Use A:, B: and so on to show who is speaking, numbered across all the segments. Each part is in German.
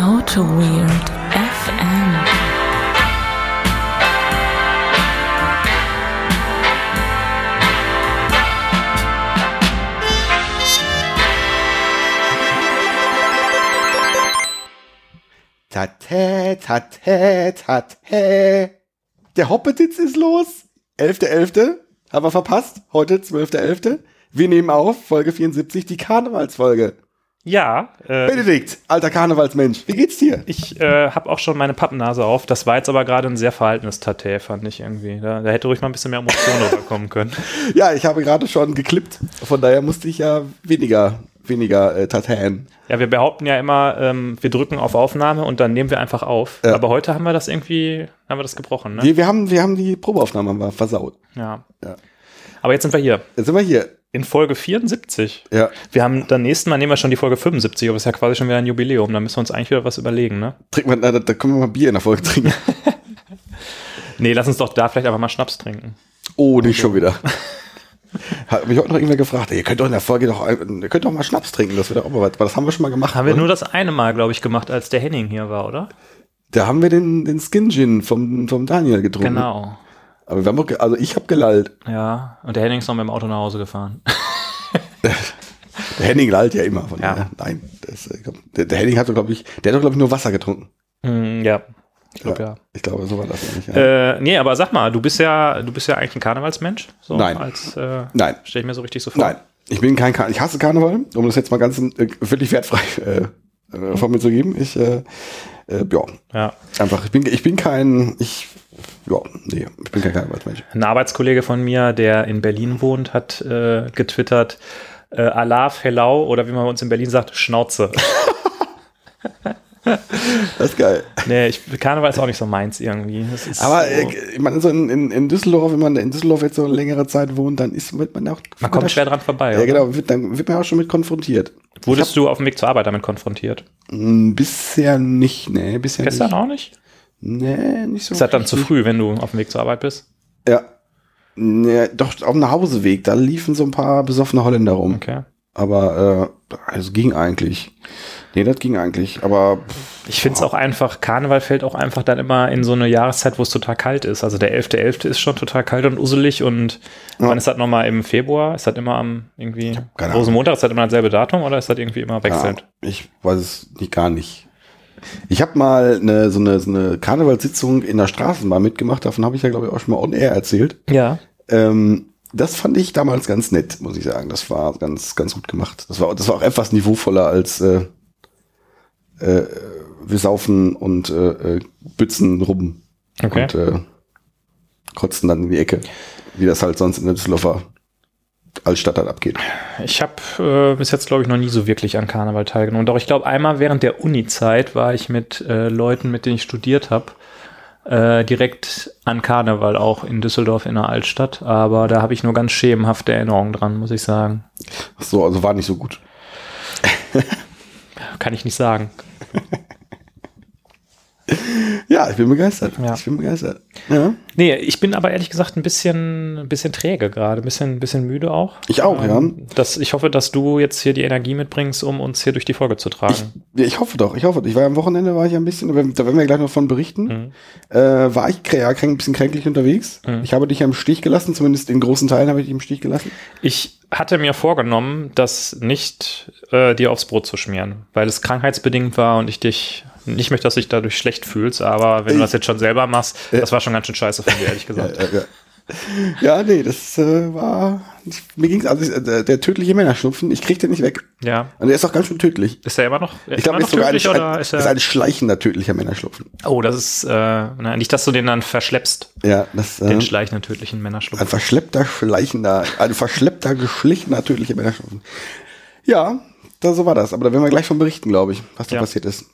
A: Auto Weird FM.
B: Tate, tate, tate. Der Hoppetitz ist los. 11.11. Haben wir verpasst. Heute 12.11. Wir nehmen auf, Folge 74, die Karnevalsfolge.
C: Ja, äh,
B: Benedikt, alter Karnevalsmensch, wie geht's dir?
C: ich äh, habe auch schon meine Pappnase auf. Das war jetzt aber gerade ein sehr verhaltenes Tattoo, fand ich irgendwie. Da, da hätte ruhig mal ein bisschen mehr Emotion rüberkommen können.
B: Ja, ich habe gerade schon geklippt. Von daher musste ich ja weniger, weniger äh, Tatan.
C: Ja, wir behaupten ja immer, ähm, wir drücken auf Aufnahme und dann nehmen wir einfach auf.
B: Ja.
C: Aber heute haben wir das irgendwie, haben wir das gebrochen, ne?
B: Wir, wir, haben, wir haben die Probeaufnahme mal versaut.
C: Ja.
B: Ja.
C: Aber jetzt sind wir hier.
B: Jetzt sind wir hier.
C: In Folge 74.
B: Ja.
C: Wir haben dann nächsten Mal nehmen wir schon die Folge 75, aber ist ja quasi schon wieder ein Jubiläum. Da müssen wir uns eigentlich wieder was überlegen, ne?
B: Trinken wir, da, da können wir mal Bier in der Folge trinken.
C: Nee, lass uns doch da vielleicht einfach mal Schnaps trinken.
B: Oh, nicht schon wieder. Hat mich heute noch irgendwer gefragt, ey, ihr könnt doch in der Folge doch, ihr könnt doch mal Schnaps trinken, das wird auch mal was. Das haben wir schon mal gemacht.
C: Haben wir
B: oder?
C: nur das eine Mal, glaube ich, gemacht, als der Henning hier war, oder?
B: Da haben wir den, den Skin Gin vom, vom Daniel getrunken.
C: Genau.
B: Aber wir haben auch, ge- also ich habe gelallt.
C: Ja, und der Henning ist noch mit dem Auto nach Hause gefahren.
B: Der Henning lallt ja immer. Von
C: Ja.
B: daher. Nein, das, äh, glaub, der, der Henning hat doch, glaube ich, der hat doch, glaube ich, nur Wasser getrunken.
C: Hm, ja, ich glaube ja.
B: Ich glaube, so war das nämlich. Ja.
C: Äh, nee, aber sag mal, du bist ja, du bist ja eigentlich ein Karnevalsmensch. So,
B: Nein.
C: Als, äh,
B: Nein.
C: Stell ich mir so richtig so vor.
B: Nein, ich bin kein Kar ich hasse Karneval, um das jetzt mal ganz äh, völlig wertfrei äh, äh, von mir zu geben. Ich, äh, äh, ja,
C: Ja.
B: einfach, ich bin, ich bin kein, ich, ja, nee, ich bin kein Karnevalsmensch.
C: Ein Arbeitskollege von mir, der in Berlin wohnt, hat äh, getwittert, äh, Alaf, Hellau oder wie man bei uns in Berlin sagt, Schnauze.
B: Das ist geil.
C: nee, ich, Karneval ist auch nicht so meins irgendwie.
B: Aber
C: so,
B: äh, ich meine, so in, in, in Düsseldorf, wenn man in Düsseldorf jetzt so eine längere Zeit wohnt, dann ist, wird man auch.
C: man kommt schwer dran vorbei.
B: Ja,
C: oder?
B: genau, wird, dann wird man auch schon mit konfrontiert.
C: Wurdest du auf dem Weg zur Arbeit damit konfrontiert?
B: Hm, Bisher nicht, nee, bisher
C: Gestern
B: nicht.
C: auch nicht?
B: Nee, nicht so.
C: Ist das dann zu früh, wenn du auf dem Weg zur Arbeit bist?
B: Ja. Nee, doch, auf dem Nachhauseweg, da liefen so ein paar besoffene Holländer rum.
C: Okay.
B: Aber, äh, es ging eigentlich. Nee, das ging eigentlich. Aber, pff,
C: Ich finde es auch einfach, Karneval fällt auch einfach dann immer in so eine Jahreszeit, wo es total kalt ist. Also der 11.11. ist schon total kalt und uselig und
B: Ja.
C: wann ist das nochmal im Februar? Ist das immer am irgendwie
B: keine Ahnung.
C: Rosenmontag? Ist das immer dasselbe Datum oder ist das irgendwie immer wechselnd?
B: ja, ich weiß es nicht, gar nicht. Ich habe mal eine, so, eine, so eine Karnevalssitzung in der Straßenbahn mitgemacht. Davon habe ich ja, glaube ich, auch schon mal on air erzählt.
C: Ja.
B: Ähm, das fand ich damals ganz nett, muss ich sagen. Das war ganz, ganz gut gemacht. Das war, das war auch etwas niveauvoller als äh, äh, wir saufen und äh, äh, bützen rum
C: Okay.
B: und äh, kotzen dann in die Ecke, wie das halt sonst in der Düsseldorfer Altstadt dann abgeht.
C: Ich habe äh, bis jetzt, glaube ich, noch nie so wirklich an Karneval teilgenommen. Doch ich glaube, einmal während der Uni-Zeit war ich mit äh, Leuten, mit denen ich studiert habe, äh, direkt an Karneval auch in Düsseldorf in der Altstadt. Aber da habe ich nur ganz schemenhafte Erinnerungen dran, muss ich sagen.
B: Ach so, also war nicht so gut.
C: Kann ich nicht sagen.
B: Ja, ich bin begeistert.
C: Ja.
B: Ich bin begeistert. Ja.
C: Nee, ich bin aber ehrlich gesagt ein bisschen, ein bisschen träge gerade, ein bisschen, ein bisschen müde auch.
B: Ich auch, ja.
C: Das, ich hoffe, dass du jetzt hier die Energie mitbringst, um uns hier durch die Folge zu tragen.
B: Ich, ich hoffe doch, ich hoffe. Ich war am Wochenende, war ich ein bisschen, da werden wir gleich noch von berichten.
C: Mhm.
B: Äh, war ich ja, ein bisschen kränklich unterwegs.
C: Mhm.
B: Ich habe dich ja im Stich gelassen, zumindest in großen Teilen habe ich dich im Stich gelassen.
C: Ich hatte mir vorgenommen, das nicht äh, dir aufs Brot zu schmieren, weil es krankheitsbedingt war und ich dich nicht möchte, dass du dich dadurch schlecht fühlst, aber wenn du das jetzt schon selber machst, das war schon ganz schön scheiße von dir, ehrlich gesagt.
B: Ja, nee, das äh, war. Ich, mir ging es, also der, der tödliche Männerschnupfen, ich krieg den nicht weg.
C: Ja.
B: Und der ist auch ganz schön tödlich.
C: Ist er immer noch,
B: Ich glaube, ist sogar ein,
C: tödlich
B: ein,
C: ist
B: ist ein schleichender tödlicher Männerschnupfen.
C: oh, das ist, äh, na, nicht, dass du den dann verschleppst,
B: Ja, das äh,
C: den schleichenden tödlichen Männerschlupf.
B: ein verschleppter, schleichender, ein verschleppter, geschlichener tödlicher Männerschnupfen. Ja, da, so war das. Aber da werden wir gleich von berichten, glaube ich, was da
C: Ja.
B: passiert ist.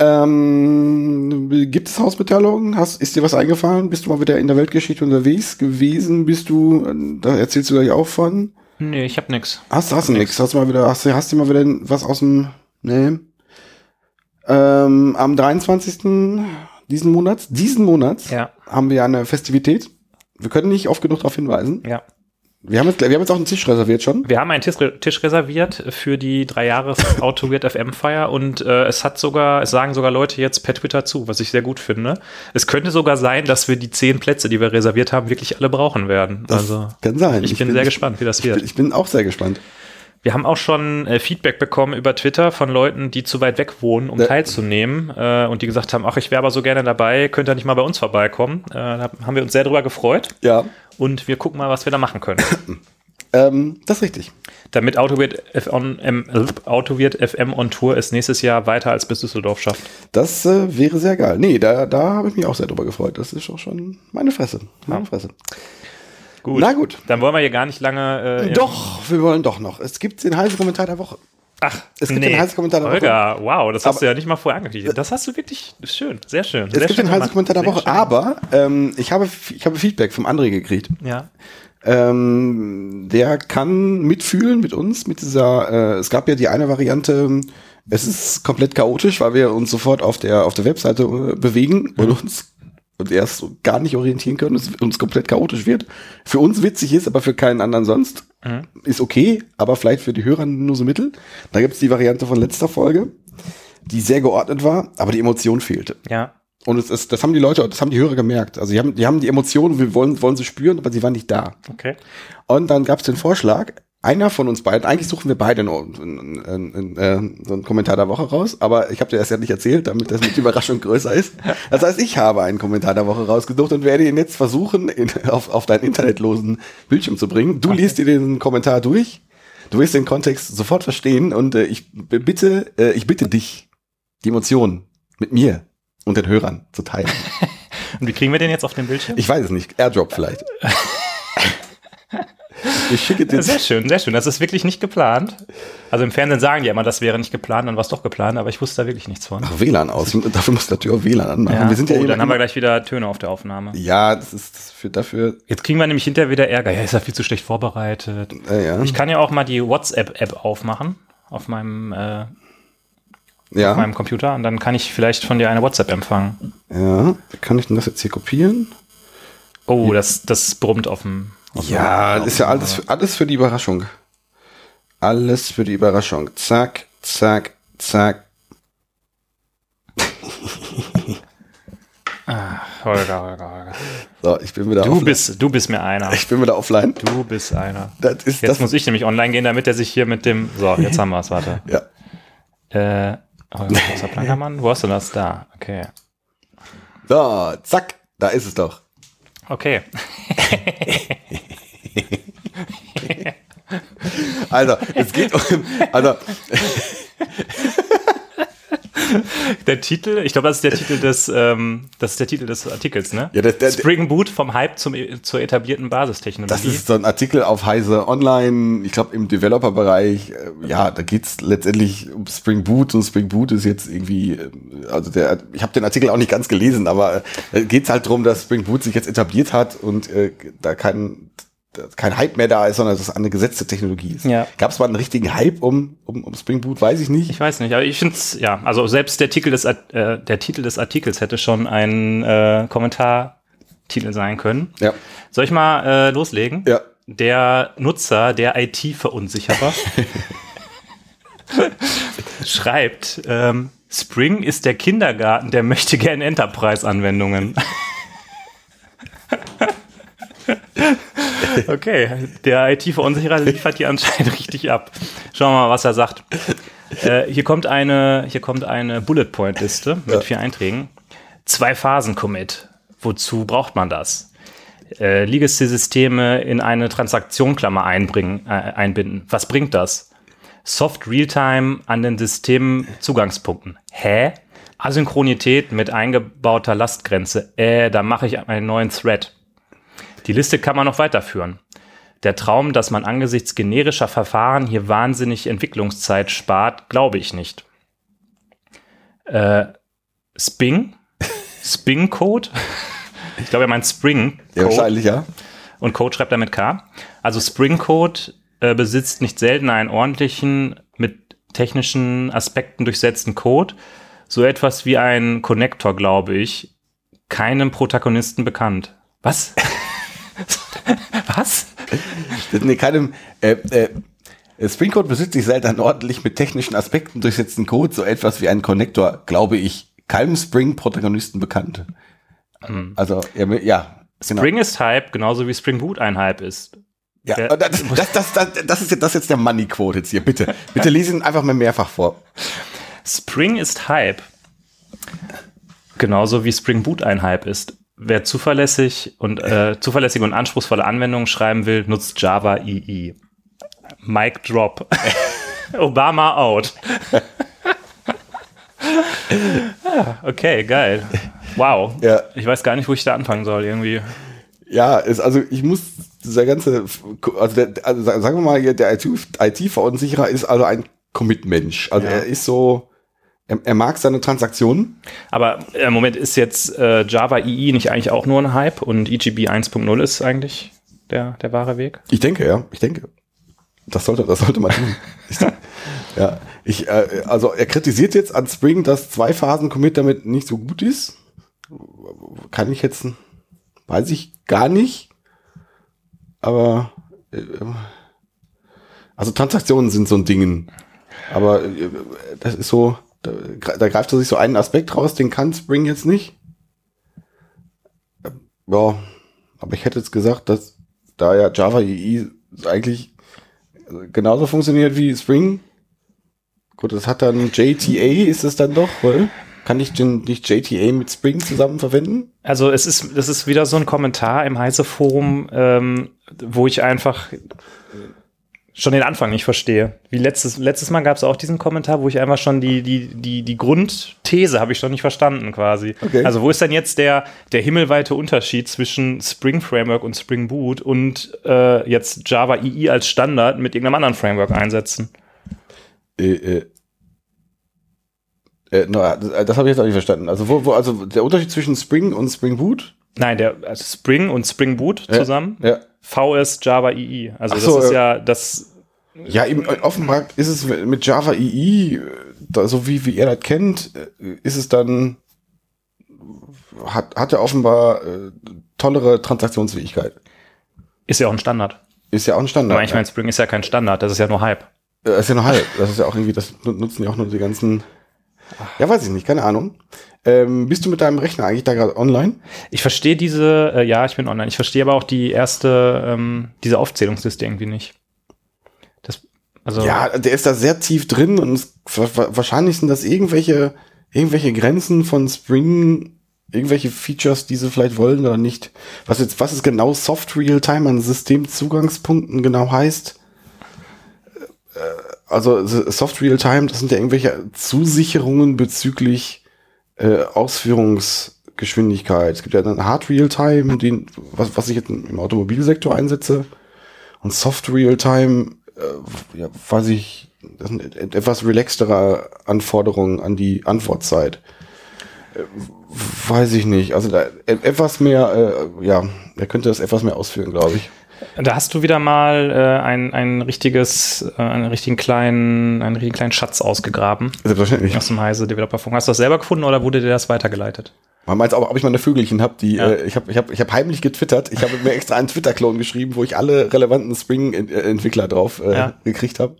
B: Ähm, gibt es Hausmitteilungen? Hast, ist dir was eingefallen? Bist du mal wieder in der Weltgeschichte unterwegs gewesen? Bist du, da erzählst du gleich auch von?
C: Nee, ich hab nix.
B: Hast, hast du nix? Hast du mal wieder, hast du, hast du mal wieder was aus dem, nee. Ähm, am 23. diesen Monats, diesen Monats,
C: Ja,
B: haben wir eine Festivität. Wir können nicht oft genug darauf hinweisen.
C: ja.
B: Wir haben, jetzt, wir haben jetzt auch einen Tisch reserviert schon.
C: Wir haben einen Tisch, Tisch reserviert für die drei Jahres Auto Weird FM Feier und äh, es hat sogar, es sagen sogar Leute jetzt per Twitter zu, was ich sehr gut finde. Es könnte sogar sein, dass wir die zehn Plätze, die wir reserviert haben, wirklich alle brauchen werden.
B: Das
C: also
B: kann sein.
C: ich, bin sehr gespannt, wie das
B: Ich
C: wird.
B: bin, ich bin auch sehr gespannt.
C: Wir haben auch schon äh, Feedback bekommen über Twitter von Leuten, die zu weit weg wohnen, um
B: Ja.
C: teilzunehmen äh, und die gesagt haben, ach, ich wäre aber so gerne dabei, könnt ihr nicht mal bei uns vorbeikommen. Äh, da haben wir uns sehr drüber gefreut
B: Ja,
C: und wir gucken mal, was wir da machen können.
B: ähm, das ist richtig.
C: Damit Autowirt FM, äh, Autowirt FM on Tour es nächstes Jahr weiter als bis Düsseldorf schafft.
B: Das äh, wäre sehr geil. Nee, da, da habe ich mich auch sehr drüber gefreut. Das ist auch schon meine Fresse. Meine Fresse.
C: Gut.
B: Na gut.
C: Dann wollen wir hier gar nicht lange. Äh,
B: Doch, wir wollen doch noch. Es gibt den heißen Kommentar der Woche.
C: Ach,
B: Es gibt den heißen Kommentar der Woche.
C: Holger, wow, das hast
B: Aber-
C: du ja nicht mal vorher angekündigt. Das hast du wirklich schön, sehr schön.
B: Es
C: sehr
B: gibt
C: schön
B: den heißen. Kommentar der Woche,
C: schön.
B: aber ähm, ich, habe, ich habe Feedback vom André gekriegt.
C: Ja.
B: Ähm, der kann mitfühlen mit uns, mit dieser, äh, es gab ja die eine Variante, es ist komplett chaotisch, weil wir uns sofort auf der, auf der Webseite äh, bewegen und uns erst so gar nicht orientieren können, es uns komplett chaotisch wird. Für uns witzig ist, aber für keinen anderen sonst. Ist okay, aber vielleicht für die Hörer nur so mittel. Da gibt's die Variante von letzter Folge, die sehr geordnet war, aber die Emotion fehlte.
C: Ja.
B: Und es ist, das haben die Leute, das haben die Hörer gemerkt. Also die haben, die haben die Emotionen, wir wollen, wollen sie spüren, aber sie waren nicht da.
C: Okay.
B: Und dann gab es den Vorschlag, einer von uns beiden, eigentlich suchen wir beide nur einen, einen, einen, äh, so einen Kommentar der Woche raus, aber ich habe dir das ja nicht erzählt, damit das mit Überraschung größer ist. Das heißt, ich habe einen Kommentar der Woche rausgesucht und werde ihn jetzt versuchen, in, auf, auf deinen internetlosen Bildschirm zu bringen. Du liest dir den Kommentar durch, du wirst den Kontext sofort verstehen und äh, ich bitte, äh, ich bitte dich, die Emotionen mit mir und den Hörern zu teilen.
C: Und wie kriegen wir den jetzt auf den Bildschirm?
B: Ich weiß es nicht, Airdrop vielleicht. Ich schicke dir
C: sehr schön, sehr schön. Das ist wirklich nicht geplant. Also im Fernsehen sagen die immer, das wäre nicht geplant, dann war es doch geplant, aber ich wusste da wirklich nichts von.
B: Ach, WLAN aus. Dafür muss natürlich auch WLAN anmachen. Wir sind ja
C: oh,
B: immer-
C: dann haben wir gleich wieder Töne auf der Aufnahme.
B: Ja, das ist für dafür.
C: Jetzt kriegen wir nämlich hinterher wieder Ärger. Ja, ist ja viel zu schlecht vorbereitet.
B: Äh, ja.
C: Ich kann ja auch mal die WhatsApp-App aufmachen auf meinem, äh,
B: ja.
C: auf meinem Computer und dann kann ich vielleicht von dir eine WhatsApp empfangen.
B: ja. Kann ich denn das jetzt hier kopieren?
C: Oh, das, das brummt auf dem. Dem-
B: Ja, ist ja alles für, alles für die Überraschung. Alles für die Überraschung. Zack, zack, zack.
C: Holger, Holger, Holger.
B: So, ich bin wieder
C: Du
B: offline.
C: bist, du bist mir einer.
B: Ich bin wieder offline.
C: Du bist einer.
B: Das ist
C: Jetzt
B: das.
C: muss ich nämlich online gehen, damit er sich hier mit dem. So, jetzt haben wir es, warte.
B: ja.
C: Äh, Holger Großer Plankermann, wo hast du das? Da, okay.
B: So, zack. Da ist es doch.
C: Okay.
B: Also, es geht um. Also,
C: Der Titel, ich glaube, das ist der Titel des, ähm, das ist der Titel des Artikels, ne?
B: Ja, der- der-
C: Spring Boot vom Hype zum, zur etablierten Basistechnologie.
B: Das ist so ein Artikel auf Heise Online, ich glaube im Developer-Bereich. äh, Ja, da geht's letztendlich um Spring Boot und Spring Boot ist jetzt irgendwie, äh, also der, ich habe den Artikel auch nicht ganz gelesen, aber äh, geht's halt drum, dass Spring Boot sich jetzt etabliert hat und äh, da da kein Hype mehr da ist, sondern dass es eine gesetzte Technologie ist.
C: Ja.
B: Gab es mal einen richtigen Hype um, um, um Spring Boot? Weiß ich nicht.
C: ich weiß nicht, aber ich finde es, ja, also selbst der Titel des, äh, der Titel des Artikels hätte schon ein äh, Kommentartitel sein können.
B: ja,
C: Soll ich mal äh, loslegen?
B: ja.
C: Der Nutzer, der IT-Verunsicherer, schreibt, ähm, Spring ist der Kindergarten, der möchte gerne Enterprise-Anwendungen. okay, der IT-Verunsicherer liefert hier anscheinend richtig ab. Schauen wir mal, was er sagt. Äh, hier kommt eine, hier kommt eine Bullet-Point-Liste mit
B: Ja.
C: vier Einträgen. Zwei Phasen-Commit. Wozu braucht man das? äh, Legacy-Systeme in eine Transaktionklammer einbringen, äh, einbinden. Was bringt das? Soft Realtime an den Systemzugangspunkten. Hä? Asynchronität mit eingebauter Lastgrenze. Äh, da mache ich einen neuen Thread. Die Liste kann man noch weiterführen. Der Traum, dass man angesichts generischer Verfahren hier wahnsinnig Entwicklungszeit spart, glaube ich nicht. Äh, Sping? Sping-Code? Ich glaube, er meint Spring.
B: Ja,
C: Code.
B: wahrscheinlich, ja.
C: Und Code schreibt er mit K. Also Spring Code äh, besitzt nicht selten einen ordentlichen, mit technischen Aspekten durchsetzten Code. So etwas wie ein Connector, glaube ich. Keinem Protagonisten bekannt. Was? Was?
B: nee, keinem, äh, äh, Spring Code besitzt sich selten ordentlich mit technischen Aspekten durchsetzten Code, so etwas wie ein Connector, glaube ich, keinem Spring-Protagonisten bekannt. Also, ja, ja genau.
C: Spring ist Hype, genauso wie Spring Boot ein Hype ist.
B: Ja,
C: Wer-
B: das, das, das, das, ist jetzt, das ist jetzt der Money Quote jetzt hier, bitte. Bitte lese ihn einfach mal mehrfach vor.
C: Spring ist Hype. Genauso wie Spring Boot ein Hype ist. Wer zuverlässig und äh, zuverlässige und anspruchsvolle Anwendungen schreiben will, nutzt Java EE. Mic drop. Obama out. ja, okay, geil. Wow.
B: Ja.
C: Ich weiß gar nicht, wo ich da anfangen soll, irgendwie.
B: Ja, ist, also ich muss dieser ganze, also, der, also sa- sagen wir mal, der IT-Verunsicherer ist also ein Commit-Mensch. Also
C: Ja.
B: er ist so, er, er mag seine Transaktionen.
C: Aber äh, im Moment ist jetzt äh, Java EE nicht eigentlich auch nur ein Hype und EGB 1.0 ist eigentlich der, der wahre Weg?
B: Ich denke, ja, ich denke. Das sollte, das sollte man tun. Ich, ja, ich, äh, also er kritisiert jetzt an Spring, dass zwei Phasen Commit damit nicht so gut ist. Kann ich jetzt, weiß ich gar nicht. Aber äh, also Transaktionen sind so ein Ding. Aber äh, das ist so, da, da greift er sich so einen Aspekt raus, den kann Spring jetzt nicht. Ja, aber ich hätte jetzt gesagt, dass da ja Java EE eigentlich genauso funktioniert wie Spring. Gut, das hat dann JTA, ist es dann doch, weil kann ich denn nicht JTA mit Spring zusammen verwenden?
C: Also es ist, das ist wieder so ein Kommentar im Heise-Forum, ähm, wo ich einfach schon den Anfang nicht verstehe. Wie letztes, letztes Mal gab es auch diesen Kommentar, wo ich einfach schon die, die, die, die Grundthese habe ich schon nicht verstanden quasi.
B: Okay.
C: Also wo ist denn jetzt der, der himmelweite Unterschied zwischen Spring Framework und Spring Boot und äh, jetzt Java EE als Standard mit irgendeinem anderen Framework einsetzen?
B: Äh, äh, äh, no, das, das habe ich jetzt auch nicht verstanden. Also, wo, wo, also der Unterschied zwischen Spring und Spring Boot?
C: Nein, der also Spring und Spring Boot
B: Ja,
C: zusammen.
B: Ja.
C: VS Java EE. Also
B: so,
C: das ist
B: äh,
C: ja das
B: Ja, eben, äh, offenbar ist es mit Java EE, äh, so wie, wie er das kennt, ist es dann, hat, hat er offenbar äh, tollere Transaktionsfähigkeit.
C: ist ja auch ein Standard.
B: Ist ja auch ein Standard.
C: Aber ich meine, Spring ist ja kein Standard, das ist ja nur Hype.
B: Das ist ja nur halb. Das ist ja auch irgendwie, das nu- nutzen ja auch nur die ganzen. Ja, weiß ich nicht, keine Ahnung. Ähm, bist du mit deinem Rechner eigentlich da gerade online?
C: Ich verstehe diese, äh, ja, ich bin online. Ich verstehe aber auch die erste, ähm, diese Aufzählungsliste irgendwie nicht. Das, also,
B: Ja, der ist da sehr tief drin und es, wa- wa- wahrscheinlich sind das irgendwelche, irgendwelche Grenzen von Spring, irgendwelche Features, die sie vielleicht wollen oder nicht. Was jetzt, was ist genau Soft Real-Time an Systemzugangspunkten genau heißt? Äh, Also Soft Real-Time, das sind ja irgendwelche Zusicherungen bezüglich äh, Ausführungsgeschwindigkeit. Es gibt ja dann Hard Real-Time, den, was, was ich jetzt im Automobilsektor einsetze. Und Soft Real-Time, äh, ja, weiß ich, das sind et- etwas relaxtere Anforderungen an die Antwortzeit. Äh, weiß ich nicht. Also da, e- etwas mehr, äh, ja, er könnte das etwas mehr ausführen, glaube ich.
C: Da hast du wieder mal äh, ein, ein richtiges, äh, einen richtigen kleinen, einen richtigen kleinen Schatz ausgegraben
B: Selbstverständlich.
C: aus dem Heise Developer Funk. Hast du das selber gefunden oder wurde dir das weitergeleitet?
B: Man meint auch, ob ich meine Vögelchen habe, die
C: Ja.
B: äh, ich habe ich hab, ich hab heimlich getwittert. Ich habe mir extra einen Twitter-Klon geschrieben, wo ich alle relevanten Spring-Entwickler drauf äh,
C: Ja.
B: gekriegt habe.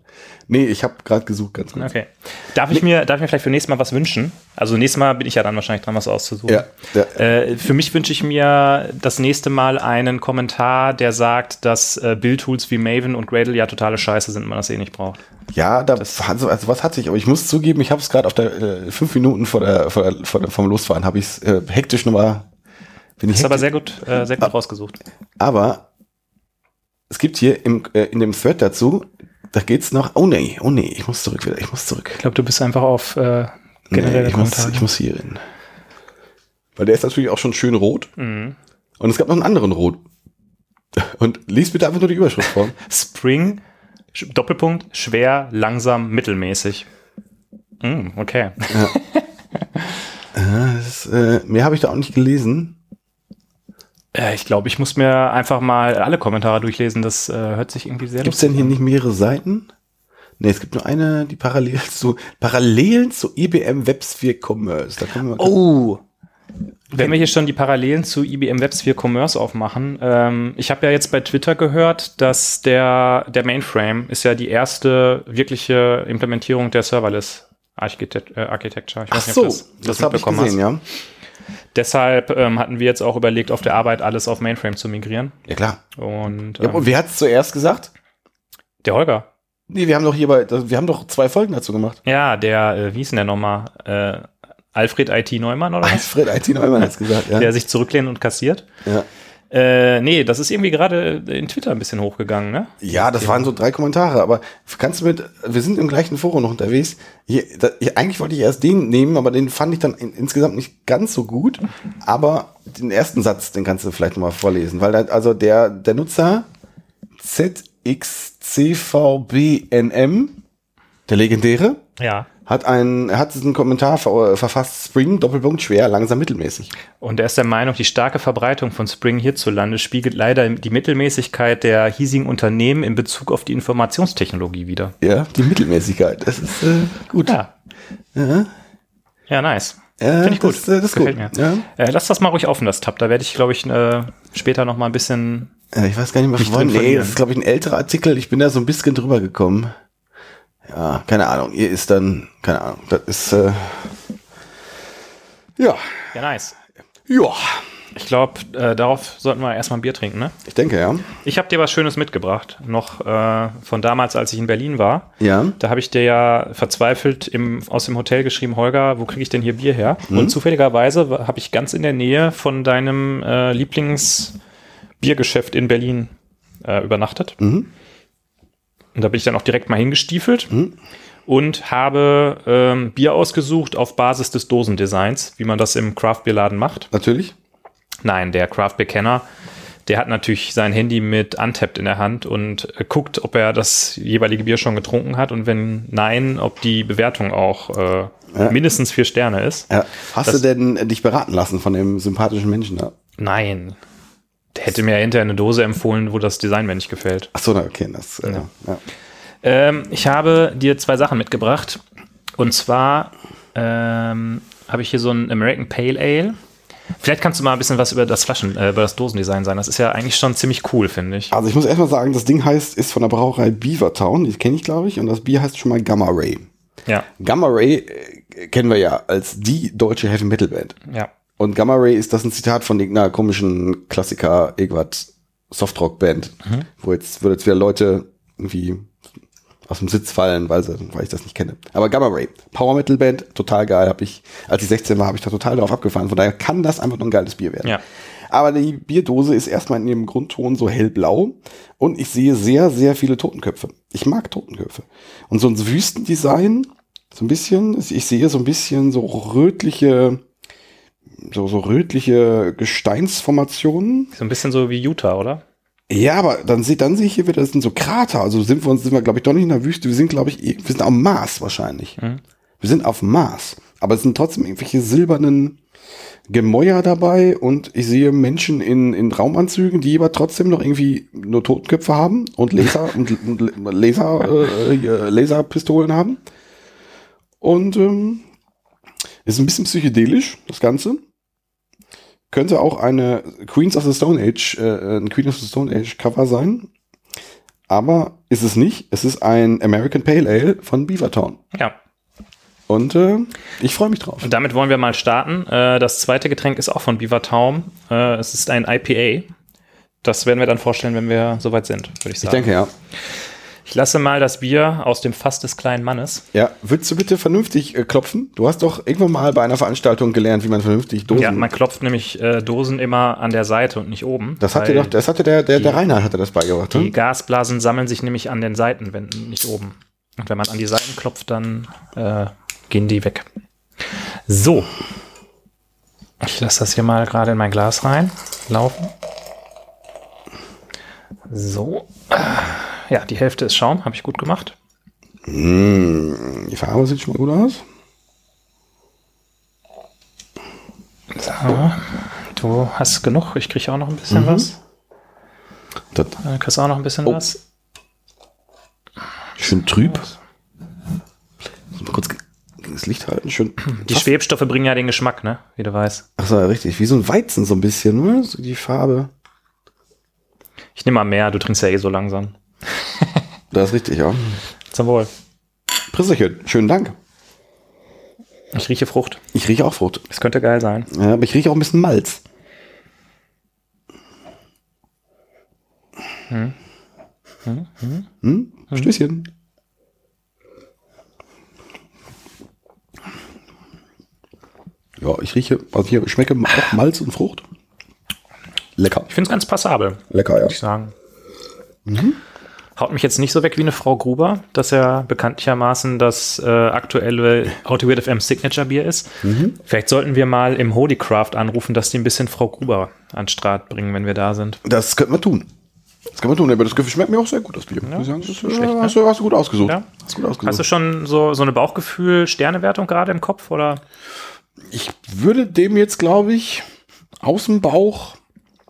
B: Nee, ich habe gerade gesucht, ganz kurz.
C: Okay. Darf ich mir, darf ich mir vielleicht für nächstes Mal was wünschen? Also nächstes Mal bin ich ja dann wahrscheinlich dran, was auszusuchen.
B: Ja, ja.
C: Äh, für mich wünsche ich mir das nächste Mal einen Kommentar, der sagt, dass äh, Build-Tools wie Maven und Gradle ja totale Scheiße sind, man das eh nicht braucht.
B: Ja, da also, also was hatte ich, aber ich muss zugeben, ich habe es gerade auf der äh, fünf Minuten vor der, vor der, vor der vom Losfahren habe ich es äh, hektisch nochmal. Bin
C: Ist aber sehr gut, äh, sehr gut rausgesucht.
B: aber es gibt hier im, äh, in dem Thread dazu, da geht's noch. Oh nee, oh nee, ich muss zurück wieder, ich muss zurück.
C: Ich glaube, du bist einfach auf äh, generelle
B: nee, ich muss, ich muss hier hin. Weil der ist natürlich auch schon schön rot.
C: Mhm.
B: Und es gab noch einen anderen Rot. Und lies bitte einfach nur die Überschrift vor.
C: Spring, Doppelpunkt, schwer, langsam, mittelmäßig. Mm, okay.
B: Das, äh, mehr habe ich da auch nicht gelesen.
C: Ich glaube, ich muss mir einfach mal alle Kommentare durchlesen. Das äh, hört sich irgendwie sehr
B: Gibt es denn hier nicht mehrere Seiten? Nee, es gibt nur eine, die parallel zu, parallel zu IBM WebSphere Commerce.
C: Oh, Wenn wir hier schon die Parallelen zu IBM WebSphere Commerce aufmachen, ähm, ich habe ja jetzt bei Twitter gehört, dass der, der Mainframe ist ja die erste wirkliche Implementierung der Serverless Architect äh, Architecture. Ich
B: Ach so, das, das habe ich gesehen, ja.
C: Deshalb ähm, hatten wir jetzt auch überlegt, auf der Arbeit alles auf Mainframe zu migrieren.
B: Ja, klar.
C: Und,
B: Ja,
C: ähm,
B: und wer hat es zuerst gesagt?
C: der Holger.
B: Nee, wir haben doch hierbei, wir haben doch zwei Folgen dazu gemacht.
C: Ja, der, äh, wie hieß denn der nochmal? Äh, Alfred IT Neumann oder was?
B: Alfred IT Neumann hat es gesagt, ja.
C: Der sich zurücklehnt und kassiert.
B: ja.
C: Äh, nee, das ist irgendwie gerade in Twitter ein bisschen hochgegangen, ne?
B: Ja, das waren so drei Kommentare, aber kannst du mit, wir sind im gleichen Forum noch unterwegs. Hier, da, hier, eigentlich wollte ich erst den nehmen, aber den fand ich dann in, insgesamt nicht ganz so gut. Aber den ersten Satz, den kannst du vielleicht nochmal vorlesen, weil da, also der, der Nutzer ZXCVBNM, der legendäre,
C: Ja.
B: Hat einen, hat diesen Kommentar ver, verfasst, Spring, Doppelpunkt, schwer, langsam, mittelmäßig.
C: Und er ist der Meinung, die starke Verbreitung von Spring hierzulande spiegelt leider die Mittelmäßigkeit der hiesigen Unternehmen in Bezug auf die Informationstechnologie wider.
B: Ja, die Mittelmäßigkeit, das ist äh, gut.
C: Ja.
B: Ja.
C: Ja, nice.
B: Ja,
C: Finde ich gut.
B: das, äh, das ist
C: Gefällt
B: gut.
C: mir.
B: Ja.
C: Äh, lass das mal ruhig offen, das Tab. Da werde ich, glaube ich, äh, später noch mal ein bisschen.
B: Ich weiß gar nicht mehr, von Nee, das ist, glaube ich, ein älterer Artikel. Ich bin da so ein bisschen drüber gekommen. Ja, keine Ahnung. Ihr ist dann, keine Ahnung. Das ist, äh, ja.
C: Ja, nice.
B: Ja,
C: Ich glaube, äh, darauf sollten wir erstmal ein Bier trinken, ne?
B: ich denke, ja.
C: Ich habe dir was Schönes mitgebracht. Noch äh, von damals, als ich in Berlin war.
B: Ja.
C: Da habe ich dir ja verzweifelt im, aus dem Hotel geschrieben, Holger, wo kriege ich denn hier Bier her?
B: Mhm.
C: Und zufälligerweise habe ich ganz in der Nähe von deinem äh, Lieblingsbiergeschäft in Berlin äh, übernachtet.
B: Mhm.
C: Und da bin ich dann auch direkt mal hingestiefelt und habe ähm, Bier ausgesucht auf Basis des Dosendesigns, wie man das im Craft-Bierladen macht.
B: Natürlich.
C: Nein, der Craft Beer Kenner, der hat natürlich sein Handy mit Untapped in der Hand und äh, guckt, ob er das jeweilige Bier schon getrunken hat und wenn nein, ob die Bewertung auch äh,
B: Ja.
C: mindestens vier Sterne ist.
B: Ja. Hast
C: Das-
B: du denn äh, dich beraten lassen von dem sympathischen Menschen da?
C: Nein. Hätte mir hinterher eine Dose empfohlen, wo das Design mir nicht gefällt.
B: Ach so, na, okay, das, äh,
C: Ja.
B: ja.
C: Ähm, ich habe dir zwei Sachen mitgebracht. Und zwar ähm, habe ich hier so ein American Pale Ale. Vielleicht kannst du mal ein bisschen was über das Flaschen, äh, über das Dosendesign sagen. Das ist ja eigentlich schon ziemlich cool, finde ich.
B: Also ich muss erstmal sagen, das Ding heißt, ist von der Brauerei Beavertown, die kenne ich, glaube ich, und das Bier heißt schon mal Gamma Ray.
C: Ja,
B: Gamma Ray äh, kennen wir ja als die deutsche Heavy Metal Band.
C: ja.
B: Und Gamma Ray ist das ein Zitat von irgendeiner komischen Klassiker, irgendwas Softrock-Band, wo jetzt, wo jetzt wieder Leute irgendwie aus dem Sitz fallen, weil, sie, weil ich das nicht kenne. Aber Gamma Ray, Power Metal Band, total geil, habe ich, als ich 16 war, habe ich da total drauf abgefahren. Von daher kann das einfach nur ein geiles Bier werden.
C: Ja.
B: Aber die Bierdose ist erstmal in ihrem Grundton so hellblau und ich sehe sehr, sehr viele Totenköpfe. Ich mag Totenköpfe. Und so ein Wüstendesign, so ein bisschen, ich sehe so ein bisschen so rötliche, so, so rötliche Gesteinsformationen.
C: So ein bisschen so wie Utah, oder?
B: Ja, aber dann sehe dann sehe ich hier wieder, das sind so Krater. Also sind wir uns, sind wir, glaube ich, doch nicht in der Wüste. Wir sind, glaube ich, eh- wir sind auf dem Mars wahrscheinlich. Wir sind auf Mars. Aber es sind trotzdem irgendwelche silbernen Gemäuer dabei und ich sehe Menschen in, in Raumanzügen, die aber trotzdem noch irgendwie nur Totenköpfe haben und Laser und, und Laser, äh, hier Laserpistolen haben. Und ähm, ist ein bisschen psychedelisch, das Ganze. Könnte auch eine Queens of the Stone Age, äh, ein Queen of the Stone Age Cover sein. Aber ist es nicht. Es ist ein American Pale Ale von Beavertown.
C: Ja.
B: Und äh, ich freue mich drauf.
C: Und damit wollen wir mal starten. Äh, das zweite Getränk ist auch von Beaver Town. Äh, es ist ein IPA. Das werden wir dann vorstellen, wenn wir soweit sind, würde ich
B: Ich
C: sagen.
B: denke, ja.
C: Ich lasse mal das Bier aus dem Fass des kleinen Mannes.
B: Ja, würdest du bitte vernünftig äh, klopfen? Du hast doch irgendwann mal bei einer Veranstaltung gelernt, wie man vernünftig Dosen.
C: Ja, man klopft nämlich äh, Dosen immer an der Seite und nicht oben.
B: das hatte doch, das hatte der, der, der Reinhard hatte das beigebracht.
C: Die
B: Hm?
C: Gasblasen sammeln sich nämlich an den Seitenwänden, nicht oben. Und wenn man an die Seiten klopft, dann äh, gehen die weg. So. Ich lasse das hier mal gerade in mein Glas rein. Laufen. So. Ja, die Hälfte ist Schaum, habe ich gut gemacht.
B: Hm, die Farbe sieht schon mal gut aus.
C: So. Du hast genug, ich kriege auch noch ein bisschen was.
B: Das
C: Du kriegst auch noch ein bisschen
B: Oh.
C: was.
B: schön trüb. Muss mal kurz ge- das Licht halten. Schön.
C: Die
B: fast-
C: Schwebstoffe bringen ja den Geschmack, ne? Wie du weißt.
B: Ach so, ja, richtig. Wie so ein Weizen so ein bisschen, ne? So die Farbe.
C: Ich nehme mal mehr, du trinkst ja eh so langsam.
B: Das ist richtig, ja.
C: Zum Wohl.
B: Prisserchen, schönen Dank.
C: Ich rieche Frucht.
B: Ich rieche auch Frucht.
C: Das könnte geil sein.
B: Ja, aber ich rieche auch ein bisschen Malz. Hm? Stößchen. Ja, ich rieche, also hier schmecke auch Malz und Frucht. Lecker.
C: Ich finde es ganz passabel,
B: Lecker, ja.
C: würde ich sagen. Haut mich jetzt nicht so weg wie eine Frau Gruber, das ja bekanntlichermaßen das äh, aktuelle Auto Weird FM Signature Bier ist. Vielleicht sollten wir mal im Holycraft anrufen, dass die ein bisschen Frau Gruber an den Start bringen, wenn wir da sind.
B: Das könnten wir tun. Das können wir tun, aber das Gefühl schmeckt mir auch sehr gut, das Bier. ich sagen. Das ist,
C: schlecht,
B: äh,
C: ne?
B: hast, du, hast du gut ausgesucht.
C: Ja.
B: Hast du gut ausgesucht.
C: Hast du schon so, so eine Bauchgefühl-Sternewertung gerade im Kopf? Oder?
B: ich würde dem jetzt, glaube ich, aus dem Bauch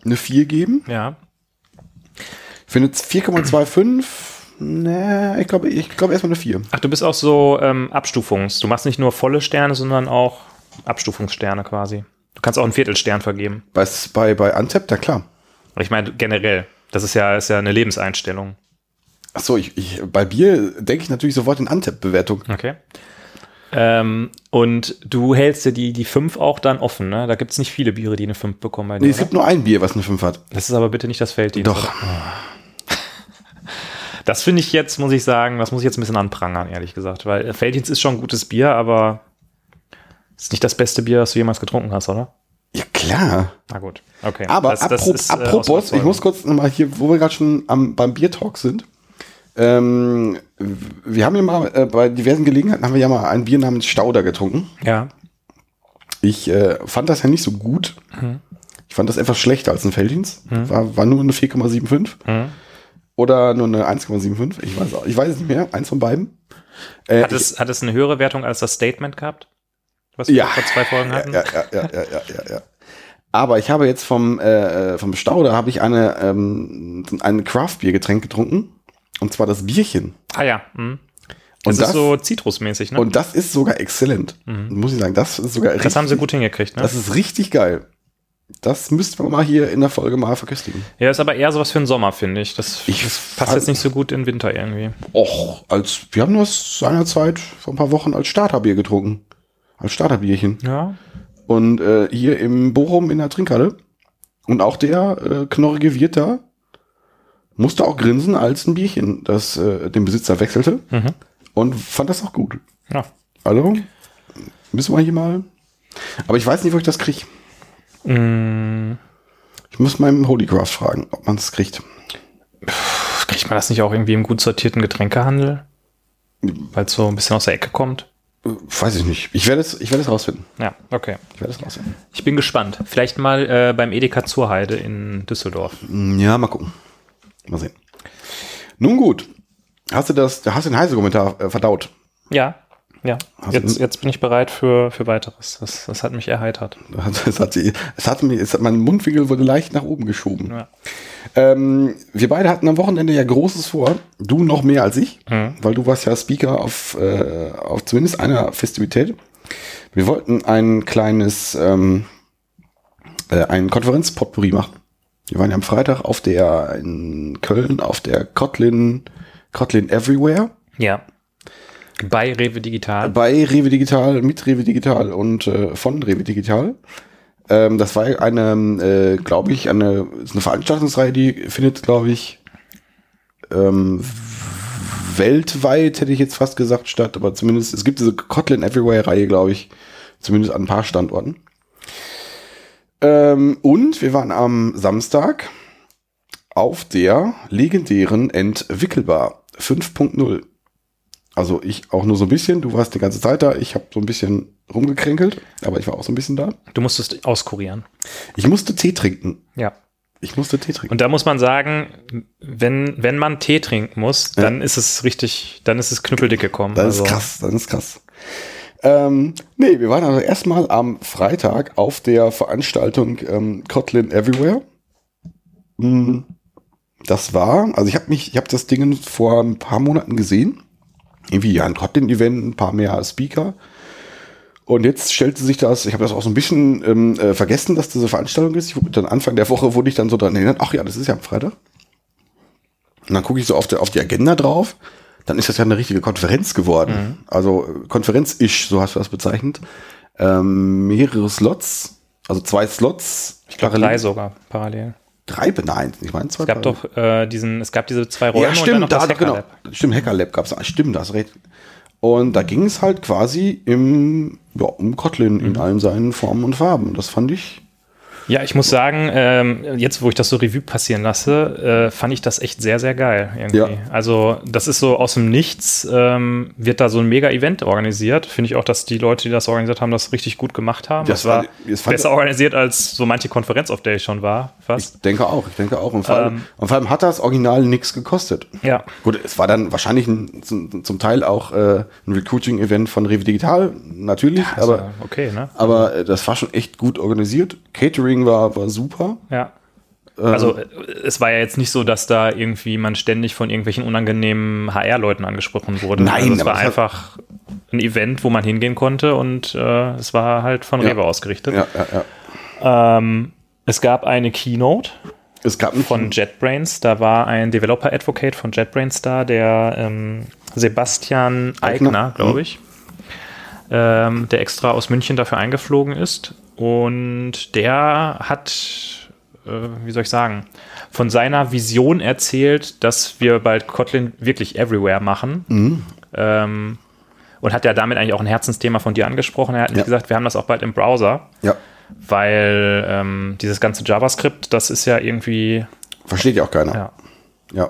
B: eine 4 geben.
C: Ja.
B: Finde jetzt 4,25. Ne, ich glaube ich glaube erstmal eine 4.
C: Ach, du bist auch so ähm, Abstufungs. Du machst nicht nur volle Sterne, sondern auch Abstufungssterne quasi. Du kannst auch einen Viertelstern vergeben.
B: Bei, bei, bei Antep, ja klar.
C: Aber ich meine generell. Das ist ja, ist ja eine Lebenseinstellung.
B: Achso, ich, ich, bei Bier denke ich natürlich sofort in Antep-Bewertung.
C: Okay. Ähm, und du hältst dir die, die 5 auch dann offen, ne? Da gibt es nicht viele Biere, die eine 5 bekommen bei dir.
B: Nee, es
C: oder?
B: gibt nur ein Bier, was eine 5 hat.
C: das ist aber bitte nicht das Felddienst.
B: Doch.
C: Das finde ich jetzt, muss ich sagen, das muss ich jetzt ein bisschen anprangern, ehrlich gesagt. Weil Felddienst ist schon ein gutes Bier, aber ist nicht das beste Bier, das du jemals getrunken hast, oder?
B: Ja, klar.
C: Na gut, okay.
B: Aber
C: Das- das
B: apro
C: ist, äh,
B: apropos, ich muss kurz nochmal hier, wo wir gerade schon am, beim Biertalk sind. Ähm, wir haben ja mal äh, bei diversen Gelegenheiten haben wir ja mal ein Bier namens Stauder getrunken.
C: Ja.
B: Ich äh, fand das ja nicht so gut.
C: Mhm.
B: Ich fand das etwas schlechter als ein Felddienst. War, war nur eine 4,75
C: Mhm.
B: Oder nur eine 1,75. Ich weiß, auch- ich weiß es nicht mehr. Eins von beiden. Äh,
C: Hat es, hat es eine höhere Wertung als das Statement gehabt? Was wir
B: Ja.
C: vor zwei Folgen hatten?
B: ja, ja, ja, ja, ja, ja, ja. Aber ich habe jetzt vom, äh, vom Stauder habe ich eine, ähm, ein Craft-Bier-Getränk getrunken. Und zwar das Bierchen.
C: Ah ja. Mhm. Das
B: Und
C: ist
B: das-
C: so zitrusmäßig, ne?
B: Und das ist sogar exzellent. Muss ich sagen, das ist sogar
C: das haben sie gut hingekriegt, ne?
B: Das ist richtig geil. Das müssten wir mal hier in der Folge mal verköstigen.
C: ja, ist aber eher sowas für den Sommer, finde ich. Das,
B: Ich
C: das passt jetzt nicht so gut in den Winter irgendwie.
B: Och, als, wir haben das seinerzeit vor ein paar Wochen als Starterbier getrunken. Als Starterbierchen.
C: Ja.
B: Und äh, hier im Bochum in der Trinkhalle. Und auch der äh, knorrige Wirt da musste auch grinsen, als ein Bierchen das äh, den Besitzer wechselte.
C: Mhm.
B: Und fand das auch gut.
C: Ja.
B: Also, müssen wir hier mal. Aber ich weiß nicht, wo ich das kriege.
C: Mm,
B: Ich muss meinem Holycraft fragen, ob man es kriegt.
C: kriegt man das nicht auch irgendwie im gut sortierten Getränkehandel? Weil es so ein bisschen aus der Ecke kommt?
B: Äh, Weiß ich nicht. Ich werde es, ich werde es rausfinden.
C: Ja, okay.
B: Ich werde es rausfinden.
C: Ich bin gespannt. Vielleicht mal äh, beim Edeka Zurheide in Düsseldorf.
B: Ja, mal gucken. Mal sehen. Nun gut. Hast du das, hast du den Heise-Kommentar äh, verdaut?
C: Ja, ja.
B: Du-
C: Jetzt, jetzt bin ich bereit für, für weiteres. Das, das hat mich erheitert.
B: Es hat, sie- es hat mir, es hat, mein Mundwinkel wurde leicht nach oben geschoben.
C: Ja.
B: Ähm, wir beide hatten am Wochenende ja Großes vor. Du noch mehr als ich,
C: Mhm.
B: weil du warst ja Speaker auf, äh, auf zumindest einer Festivität. Wir wollten ein kleines, ähm, äh, ein Konferenzpotpourri machen. Wir waren ja am Freitag auf der, in Köln, auf der Kotlin, Kotlin Everywhere.
C: Ja. Bei Rewe Digital.
B: bei Rewe Digital, mit Rewe Digital und äh, von Rewe Digital. Ähm, das war eine, äh, glaube ich, eine, ist eine Veranstaltungsreihe, die findet, glaube ich, ähm, weltweit, hätte ich jetzt fast gesagt, statt, aber zumindest, es gibt diese Kotlin Everywhere-Reihe, glaube ich, zumindest an ein paar Standorten. Ähm, und wir waren am Samstag auf der legendären Entwickelbar 5.0. Also ich auch nur so ein bisschen. Du warst die ganze Zeit da. Ich habe so ein bisschen rumgekränkelt, aber ich war auch so ein bisschen da.
C: Du musstest auskurieren.
B: Ich musste Tee trinken.
C: Ja.
B: Ich musste Tee trinken.
C: Und da muss man sagen, wenn, wenn man Tee trinken muss, dann ist es richtig, dann ist es knüppeldick gekommen.
B: Das
C: Also,
B: ist krass, das ist krass. Ähm, nee, wir waren also erstmal am Freitag auf der Veranstaltung ähm, Kotlin Everywhere. Mm, Das war, also ich habe mich, ich habe das Ding vor ein paar Monaten gesehen. Irgendwie ja ein Kotlin-Event, ein paar mehr Speaker. Und jetzt stellte sich das, ich habe das auch so ein bisschen ähm, äh, vergessen, dass diese Veranstaltung ist. Ich, dann Anfang der Woche wurde ich dann so dran erinnert, ach ja, das ist ja am Freitag. Und dann gucke ich so auf, der, auf die Agenda drauf. Dann ist das ja eine richtige Konferenz geworden. Also äh, Konferenz-ish, so hast du das bezeichnet. Ähm, mehrere Slots, also zwei Slots.
C: Ich glaube, drei sogar parallel.
B: Drei, nein, ich meine zwei.
C: Es gab doch äh, diesen, es gab diese zwei Räume
B: Ja, stimmt,
C: und
B: da,
C: dann noch das
B: genau.
C: Hacker-Lab.
B: Stimmt, Hacker Lab gab's. Ah, Stimmt, das recht. Und da ging es halt quasi im, ja, um Kotlin
C: Mhm.
B: in allen seinen Formen und Farben. Das fand ich.
C: Ja, ich muss sagen, ähm, jetzt wo ich das so Revue passieren lasse, äh, fand ich das echt sehr, sehr geil irgendwie.
B: Ja.
C: Also das ist so aus dem Nichts, ähm, wird da so ein Mega-Event organisiert. Finde ich auch, dass die Leute, die das organisiert haben, das richtig gut gemacht haben.
B: Das
C: Das, war
B: das
C: besser organisiert, als so manche Konferenz, auf der ich schon war, fast.
B: Ich denke auch, ich denke auch. Und vor, allem,
C: Ähm.
B: und vor allem hat das Original nichts gekostet.
C: Ja.
B: Gut, es war dann wahrscheinlich ein, zum, zum Teil auch äh, ein Recruiting-Event von Rewe Digital, natürlich,
C: Also,
B: aber,
C: okay, ne?
B: aber äh, das war schon echt gut organisiert. Catering war, war super.
C: Ja.
B: Ähm.
C: Also es war ja jetzt nicht so, dass da irgendwie man ständig von irgendwelchen unangenehmen HR-Leuten angesprochen wurde.
B: Nein,
C: also es war einfach ein Event, wo man hingehen konnte und äh, es war halt von
B: Ja.
C: Rewe ausgerichtet.
B: Ja, ja, ja.
C: Ähm, es gab eine Keynote
B: Es gab
C: von JetBrains. Da war ein Developer Advocate von JetBrains da, der ähm, Sebastian
B: Eigner.
C: Glaube ich, ähm, der extra aus München dafür eingeflogen ist. Und der hat, äh, wie soll ich sagen, von seiner Vision erzählt, dass wir bald Kotlin wirklich everywhere machen. Ähm, und hat ja damit eigentlich auch ein Herzensthema von dir angesprochen. Er hat nicht
B: Ja.
C: gesagt, wir haben das auch bald im Browser
B: ja,
C: weil ähm, dieses ganze JavaScript, das ist ja irgendwie,
B: versteht ja auch keiner.
C: ja,
B: Ja.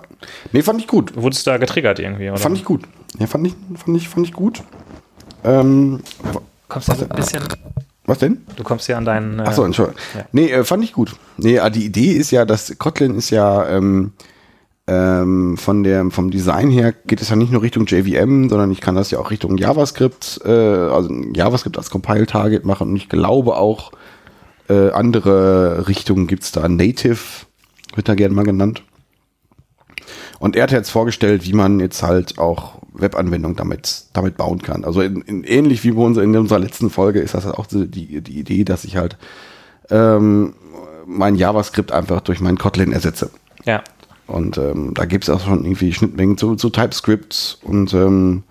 B: Nee, fand ich gut.
C: wurdest du da getriggert irgendwie, oder?
B: Fand ich gut. Ja, fand ich, fand ich, fand ich gut. Ähm,
C: kommst ja ein bisschen,
B: was denn?
C: du kommst ja an deinen, äh,
B: Achso, Entschuldigung.
C: Ja.
B: Nee, äh, fand ich gut. Nee, äh, die Idee ist ja, dass Kotlin ist ja ähm, ähm, von der, vom Design her geht es ja nicht nur Richtung JVM, sondern ich kann das ja auch Richtung JavaScript, äh, also JavaScript als Compile-Target machen und ich glaube auch äh, andere Richtungen gibt's da. Native wird da gerne mal genannt. Und er hat jetzt vorgestellt, wie man jetzt halt auch Webanwendungen damit, damit bauen kann. Also in, in, ähnlich wie bei uns in unserer letzten Folge ist das auch so die, die Idee, dass ich halt ähm, mein JavaScript einfach durch mein Kotlin ersetze.
C: ja,
B: Und ähm, da gibt es auch schon irgendwie Schnittmengen zu, zu TypeScript und ähm,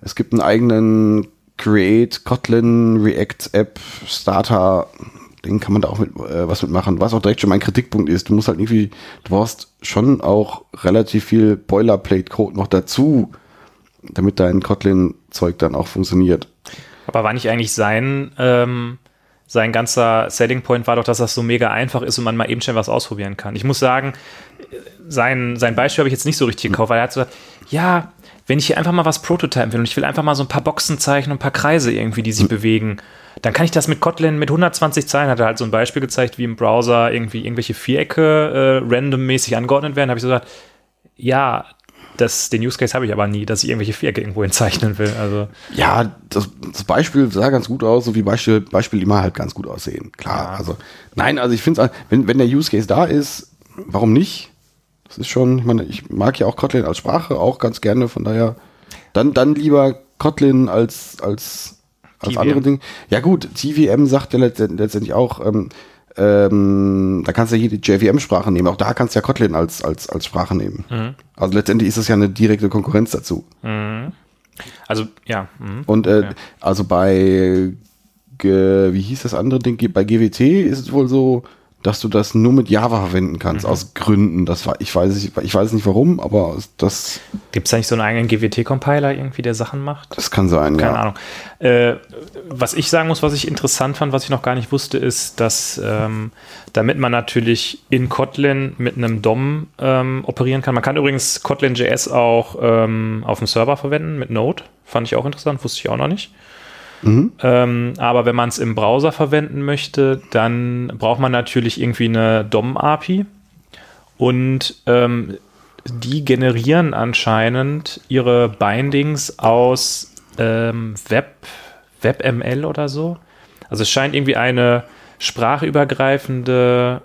B: es gibt einen eigenen Create Kotlin React App Starter. Den kann man da auch mit äh, was mitmachen. Was auch direkt schon mein Kritikpunkt ist, du musst halt irgendwie, du brauchst schon auch relativ viel Boilerplate-Code noch dazu, damit dein Kotlin-Zeug dann auch funktioniert.
C: aber war nicht eigentlich sein, ähm, sein ganzer Selling Point war doch, dass das so mega einfach ist und man mal eben schnell was ausprobieren kann. Ich muss sagen, sein, sein Beispiel habe ich jetzt nicht so richtig gekauft, weil er hat so gesagt, ja, wenn ich hier einfach mal was prototypen will und ich will einfach mal so ein paar Boxen zeichnen und ein paar Kreise irgendwie, die sich bewegen, dann kann ich das mit Kotlin mit 120 Zeilen, hat er halt so ein Beispiel gezeigt, wie im Browser irgendwie irgendwelche Vierecke äh, randommäßig angeordnet werden, habe ich so gesagt, ja, das, den Use Case habe ich aber nie, dass ich irgendwelche Vierecke irgendwo zeichnen will. Also,
B: Ja, das, das Beispiel sah ganz gut aus, so wie Beispiel, Beispiel immer halt ganz gut aussehen. Klar,
C: Ja.
B: also nein, also ich finde wenn, wenn der Use Case da ist, warum nicht? Das ist schon, ich meine, ich mag ja auch Kotlin als Sprache auch ganz gerne, von daher dann, dann lieber Kotlin als, als, als
C: TVM.
B: andere Dinge. Ja gut, TVM sagt ja letztend- letztendlich auch, ähm, ähm, da kannst du ja jede JVM-Sprache nehmen. Auch da kannst du ja Kotlin als, als, als Sprache nehmen.
C: Mhm.
B: Also letztendlich ist es ja eine direkte Konkurrenz dazu.
C: also ja. mhm.
B: Und äh,
C: Ja.
B: also bei, G, wie hieß das andere Ding? Bei GWT ist es wohl so, dass du das nur mit Java verwenden kannst,
C: Mhm.
B: aus Gründen. Das war, ich weiß, nicht- ich weiß nicht warum, aber das,
C: Gibt es da nicht so einen eigenen GWT-Compiler irgendwie, der Sachen macht?
B: das kann sein,
C: Keine
B: ja.
C: Ahnung. Äh, was ich sagen muss, was ich interessant fand, was ich noch gar nicht wusste, ist, dass ähm, damit man natürlich in Kotlin mit einem DOM ähm, operieren kann. Man kann übrigens Kotlin.js auch ähm, auf dem Server verwenden mit Node. Fand ich auch interessant, wusste ich auch noch nicht. Ähm, aber wenn man es im Browser verwenden möchte, dann braucht man natürlich irgendwie eine DOM-API. Und ähm, die generieren anscheinend ihre Bindings aus ähm, Web, WebML oder so. Also es scheint irgendwie eine sprachübergreifende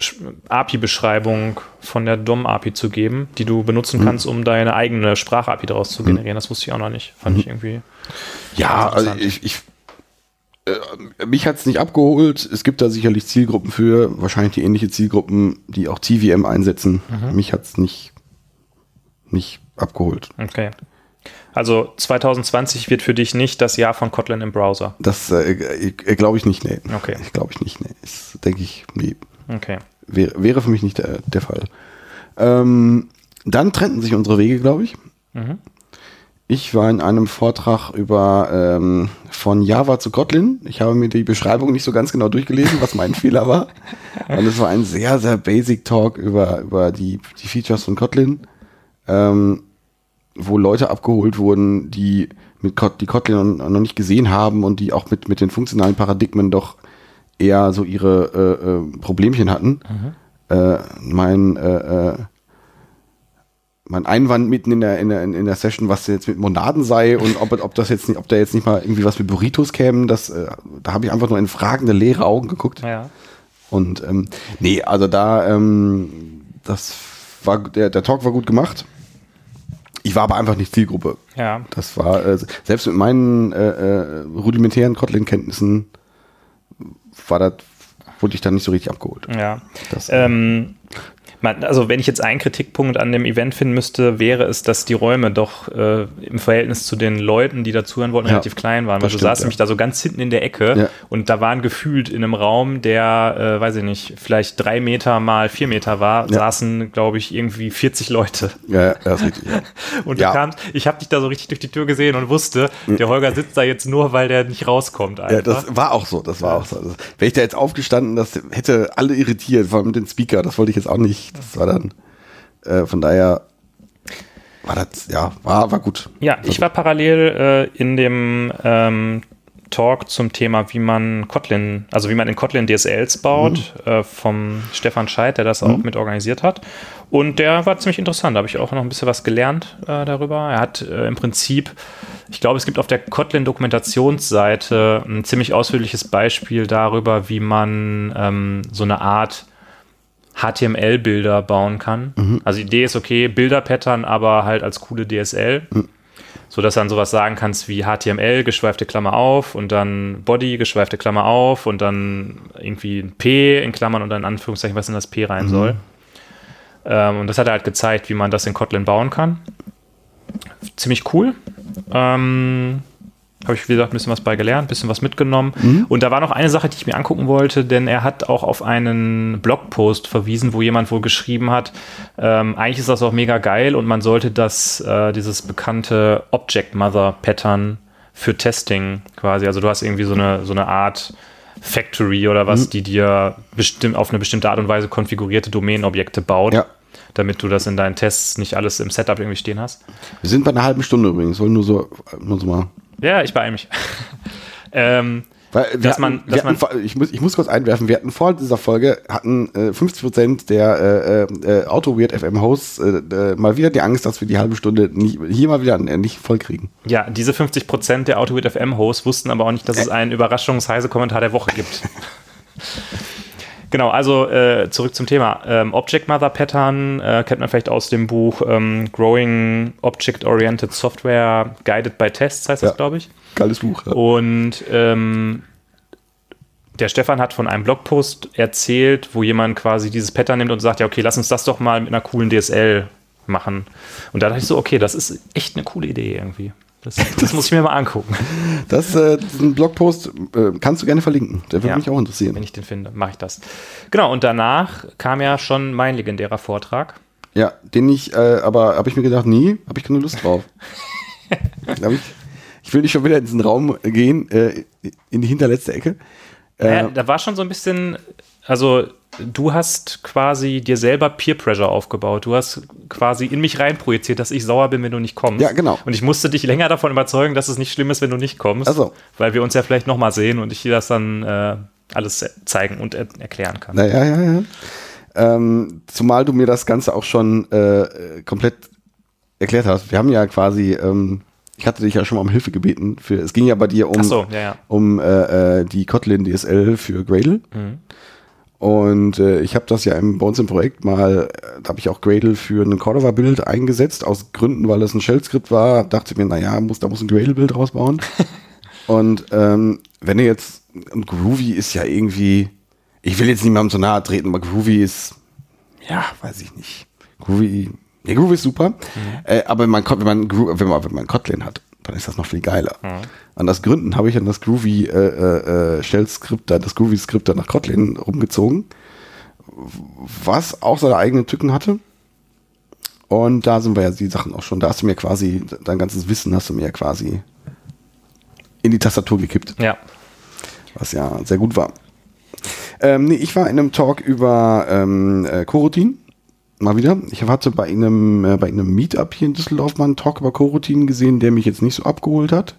C: Sch- API-Beschreibung von der DOM-API zu geben, die du benutzen kannst, um deine eigene Sprach-API daraus zu generieren. Das wusste ich auch noch nicht. Fand ich irgendwie.
B: Ja, also ich, ich Äh, mich hat's nicht abgeholt. Es gibt da sicherlich Zielgruppen für, wahrscheinlich die ähnliche Zielgruppen, die auch TVM einsetzen. Mich hat's nicht, nicht abgeholt.
C: Okay. Also 2020 wird für dich nicht das Jahr von Kotlin im Browser.
B: Das äh, äh, glaube ich nicht, nee.
C: Okay.
B: Ich glaube ich nicht, nee. Das denke ich, nee.
C: Okay.
B: Wäre, wäre für mich nicht der, der Fall. Ähm, dann trennten sich unsere Wege, glaube ich.
C: Mhm.
B: Ich war in einem Vortrag über ähm, von Java zu Kotlin. Ich habe mir die Beschreibung nicht so ganz genau durchgelesen, was mein Fehler war. Und es war ein sehr, sehr basic Talk über, über die, die Features von Kotlin, ähm, wo Leute abgeholt wurden, die mit Kot die Kotlin noch nicht gesehen haben und die auch mit, mit den funktionalen Paradigmen doch eher so ihre äh, äh, Problemchen hatten. Äh, mein äh, äh, mein Einwand mitten in der, in der, in der Session, was jetzt mit Monaden sei und ob, ob das jetzt nicht, ob da jetzt nicht mal irgendwie was mit Burritos kämen, das, äh, da habe ich einfach nur in fragende, leere Augen geguckt.
C: Ja.
B: Und ähm, nee, also da, ähm, das war, der, der Talk war gut gemacht. Ich war aber einfach nicht Zielgruppe.
C: Ja.
B: Das war, äh, selbst mit meinen äh, äh, rudimentären Kotlin-Kenntnissen war das, wurde ich dann nicht so richtig abgeholt.
C: Ja.
B: Das,
C: Ähm, man, also wenn ich jetzt einen Kritikpunkt an dem Event finden müsste, wäre es, dass die Räume doch äh, im Verhältnis zu den Leuten, die dazuhören wollten,
B: Ja,
C: relativ klein waren. Weil
B: das
C: du saßt
B: ja.
C: nämlich da so ganz hinten in der Ecke
B: Ja.
C: und da waren gefühlt in einem Raum, der, äh, weiß ich nicht, vielleicht drei Meter mal vier Meter war, saßen, glaube ich, irgendwie 40 Leute.
B: ja, ja, das ist richtig.
C: Und du kamst, ich habe dich da so richtig durch die Tür gesehen und wusste, der Holger sitzt da jetzt nur, weil der nicht rauskommt einfach.
B: Ja, das war auch so, das war auch so. Das, wäre ich da jetzt aufgestanden, das hätte alle irritiert, vor allem den Speaker, das wollte ich jetzt auch nicht. Das war dann, äh, von daher war das, ja, war, war gut.
C: Ja, ich war parallel äh, in dem ähm, Talk zum Thema, wie man Kotlin, also wie man in Kotlin DSLs baut, äh, vom Stefan Scheidt, der das auch mit organisiert hat. Und der war ziemlich interessant. Da habe ich auch noch ein bisschen was gelernt äh, darüber. Er hat äh, im Prinzip, ich glaube, es gibt auf der Kotlin-Dokumentationsseite ein ziemlich ausführliches Beispiel darüber, wie man ähm, so eine Art HTML-Bilder bauen kann. Also die Idee ist okay, Bilder-Pattern, aber halt als coole DSL. So dass du dann sowas sagen kannst wie HTML, geschweifte Klammer auf und dann Body, geschweifte Klammer auf und dann irgendwie ein P in Klammern und dann in Anführungszeichen, was in das P rein soll. Ähm, und das hat er halt gezeigt, wie man das in Kotlin bauen kann. Ziemlich cool. Ähm, habe ich, wie gesagt, ein bisschen was bei gelernt, ein bisschen was mitgenommen. Und da war noch eine Sache, die ich mir angucken wollte, denn er hat auch auf einen Blogpost verwiesen, wo jemand wohl geschrieben hat, ähm, eigentlich ist das auch mega geil und man sollte das, äh, dieses bekannte Object Mother Pattern für Testing quasi, also du hast irgendwie so eine, so eine Art Factory oder was, die dir bestimmt auf eine bestimmte Art und Weise konfigurierte Domänenobjekte baut.
B: Ja.
C: Damit du das in deinen Tests nicht alles im Setup irgendwie stehen hast.
B: Wir sind bei einer halben Stunde übrigens, wollen nur so, nur so mal.
C: Ja, ich beeile mich. ähm, Dass
B: hatten,
C: man- dass man-
B: hatten, ich, muss, ich muss kurz einwerfen, wir hatten vor dieser Folge, hatten äh, 50% der äh, äh, Auto-Weird FM-Hosts äh, äh, mal wieder die Angst, dass wir die halbe Stunde nicht, hier mal wieder äh, nicht voll kriegen.
C: ja, diese 50% der AutoWit FM-Hosts wussten aber auch nicht, dass es einen überraschungsheise Kommentar der Woche gibt. genau, also äh, zurück zum Thema. Ähm, Object Mother Pattern äh, kennt man vielleicht aus dem Buch ähm, Growing Object-Oriented Software Guided by Tests, heißt das,
B: Ja.
C: glaube ich.
B: Geiles Buch. Ja.
C: Und ähm, der Stefan hat von einem Blogpost erzählt, wo jemand quasi dieses Pattern nimmt und sagt, ja, okay, lass uns das doch mal mit einer coolen DSL machen. Und da dachte ich so, okay, das ist echt eine coole Idee irgendwie. Das, das muss ich mir mal angucken,
B: Das äh, diesen Blogpost äh, kannst du gerne verlinken. Der würde
C: Ja.
B: mich auch interessieren.
C: wenn ich den finde, mache ich das. Genau, und danach kam ja schon mein legendärer Vortrag.
B: Ja, den ich, äh, aber habe ich mir gedacht, nie, habe ich keine Lust drauf. Ich, ich will nicht schon wieder in diesen Raum gehen, äh, in die hinterletzte Ecke. Äh,
C: da war schon so ein bisschen, also du hast quasi dir selber Peer Pressure aufgebaut. Du hast quasi in mich reinprojiziert, dass ich sauer bin, wenn du nicht kommst.
B: Ja, genau.
C: Und ich musste dich länger davon überzeugen, dass es nicht schlimm ist, wenn du nicht kommst.
B: Ach so.
C: Weil wir uns ja vielleicht nochmal sehen und ich dir das dann äh, alles zeigen und er erklären kann.
B: Naja, ja, ja. Ähm, zumal du mir das Ganze auch schon äh, komplett erklärt hast. Wir haben ja quasi, ähm, ich hatte dich ja schon mal um Hilfe gebeten. Für, es ging ja bei dir um,
C: so, ja, ja.
B: um äh, äh, die Kotlin DSL für Gradle.
C: Mhm.
B: Und äh, ich habe das ja im, bei uns im Projekt mal, äh, da habe ich auch Gradle für ein Cordova-Bild eingesetzt, aus Gründen, weil es ein Shell-Skript war. Dachte mir, naja, muss, da muss ein Gradle-Bild rausbauen. Und ähm, wenn du jetzt, und Groovy ist ja irgendwie, ich will jetzt niemandem so nahe treten, aber Groovy ist, ja, weiß ich nicht. Groovy, nee, Groovy ist super, mhm. äh, aber wenn man, wenn, man, wenn, man, wenn man Kotlin hat, dann ist das noch viel geiler. Mhm. An das Gründen habe ich dann das Groovy äh, äh, äh Shell-Skript, das Groovy-Skript nach Kotlin rumgezogen, was auch seine eigenen Tücken hatte. Und da sind wir ja die Sachen auch schon. Da hast du mir quasi, dein ganzes Wissen hast du mir ja quasi in die Tastatur gekippt.
C: Ja.
B: Was ja sehr gut war. Ähm, nee, ich war in einem Talk über ähm, äh, Coroutine. Mal wieder. Ich hatte bei einem, äh, bei einem Meetup hier in Düsseldorf mal einen Talk über Coroutine gesehen, der mich jetzt nicht so abgeholt hat.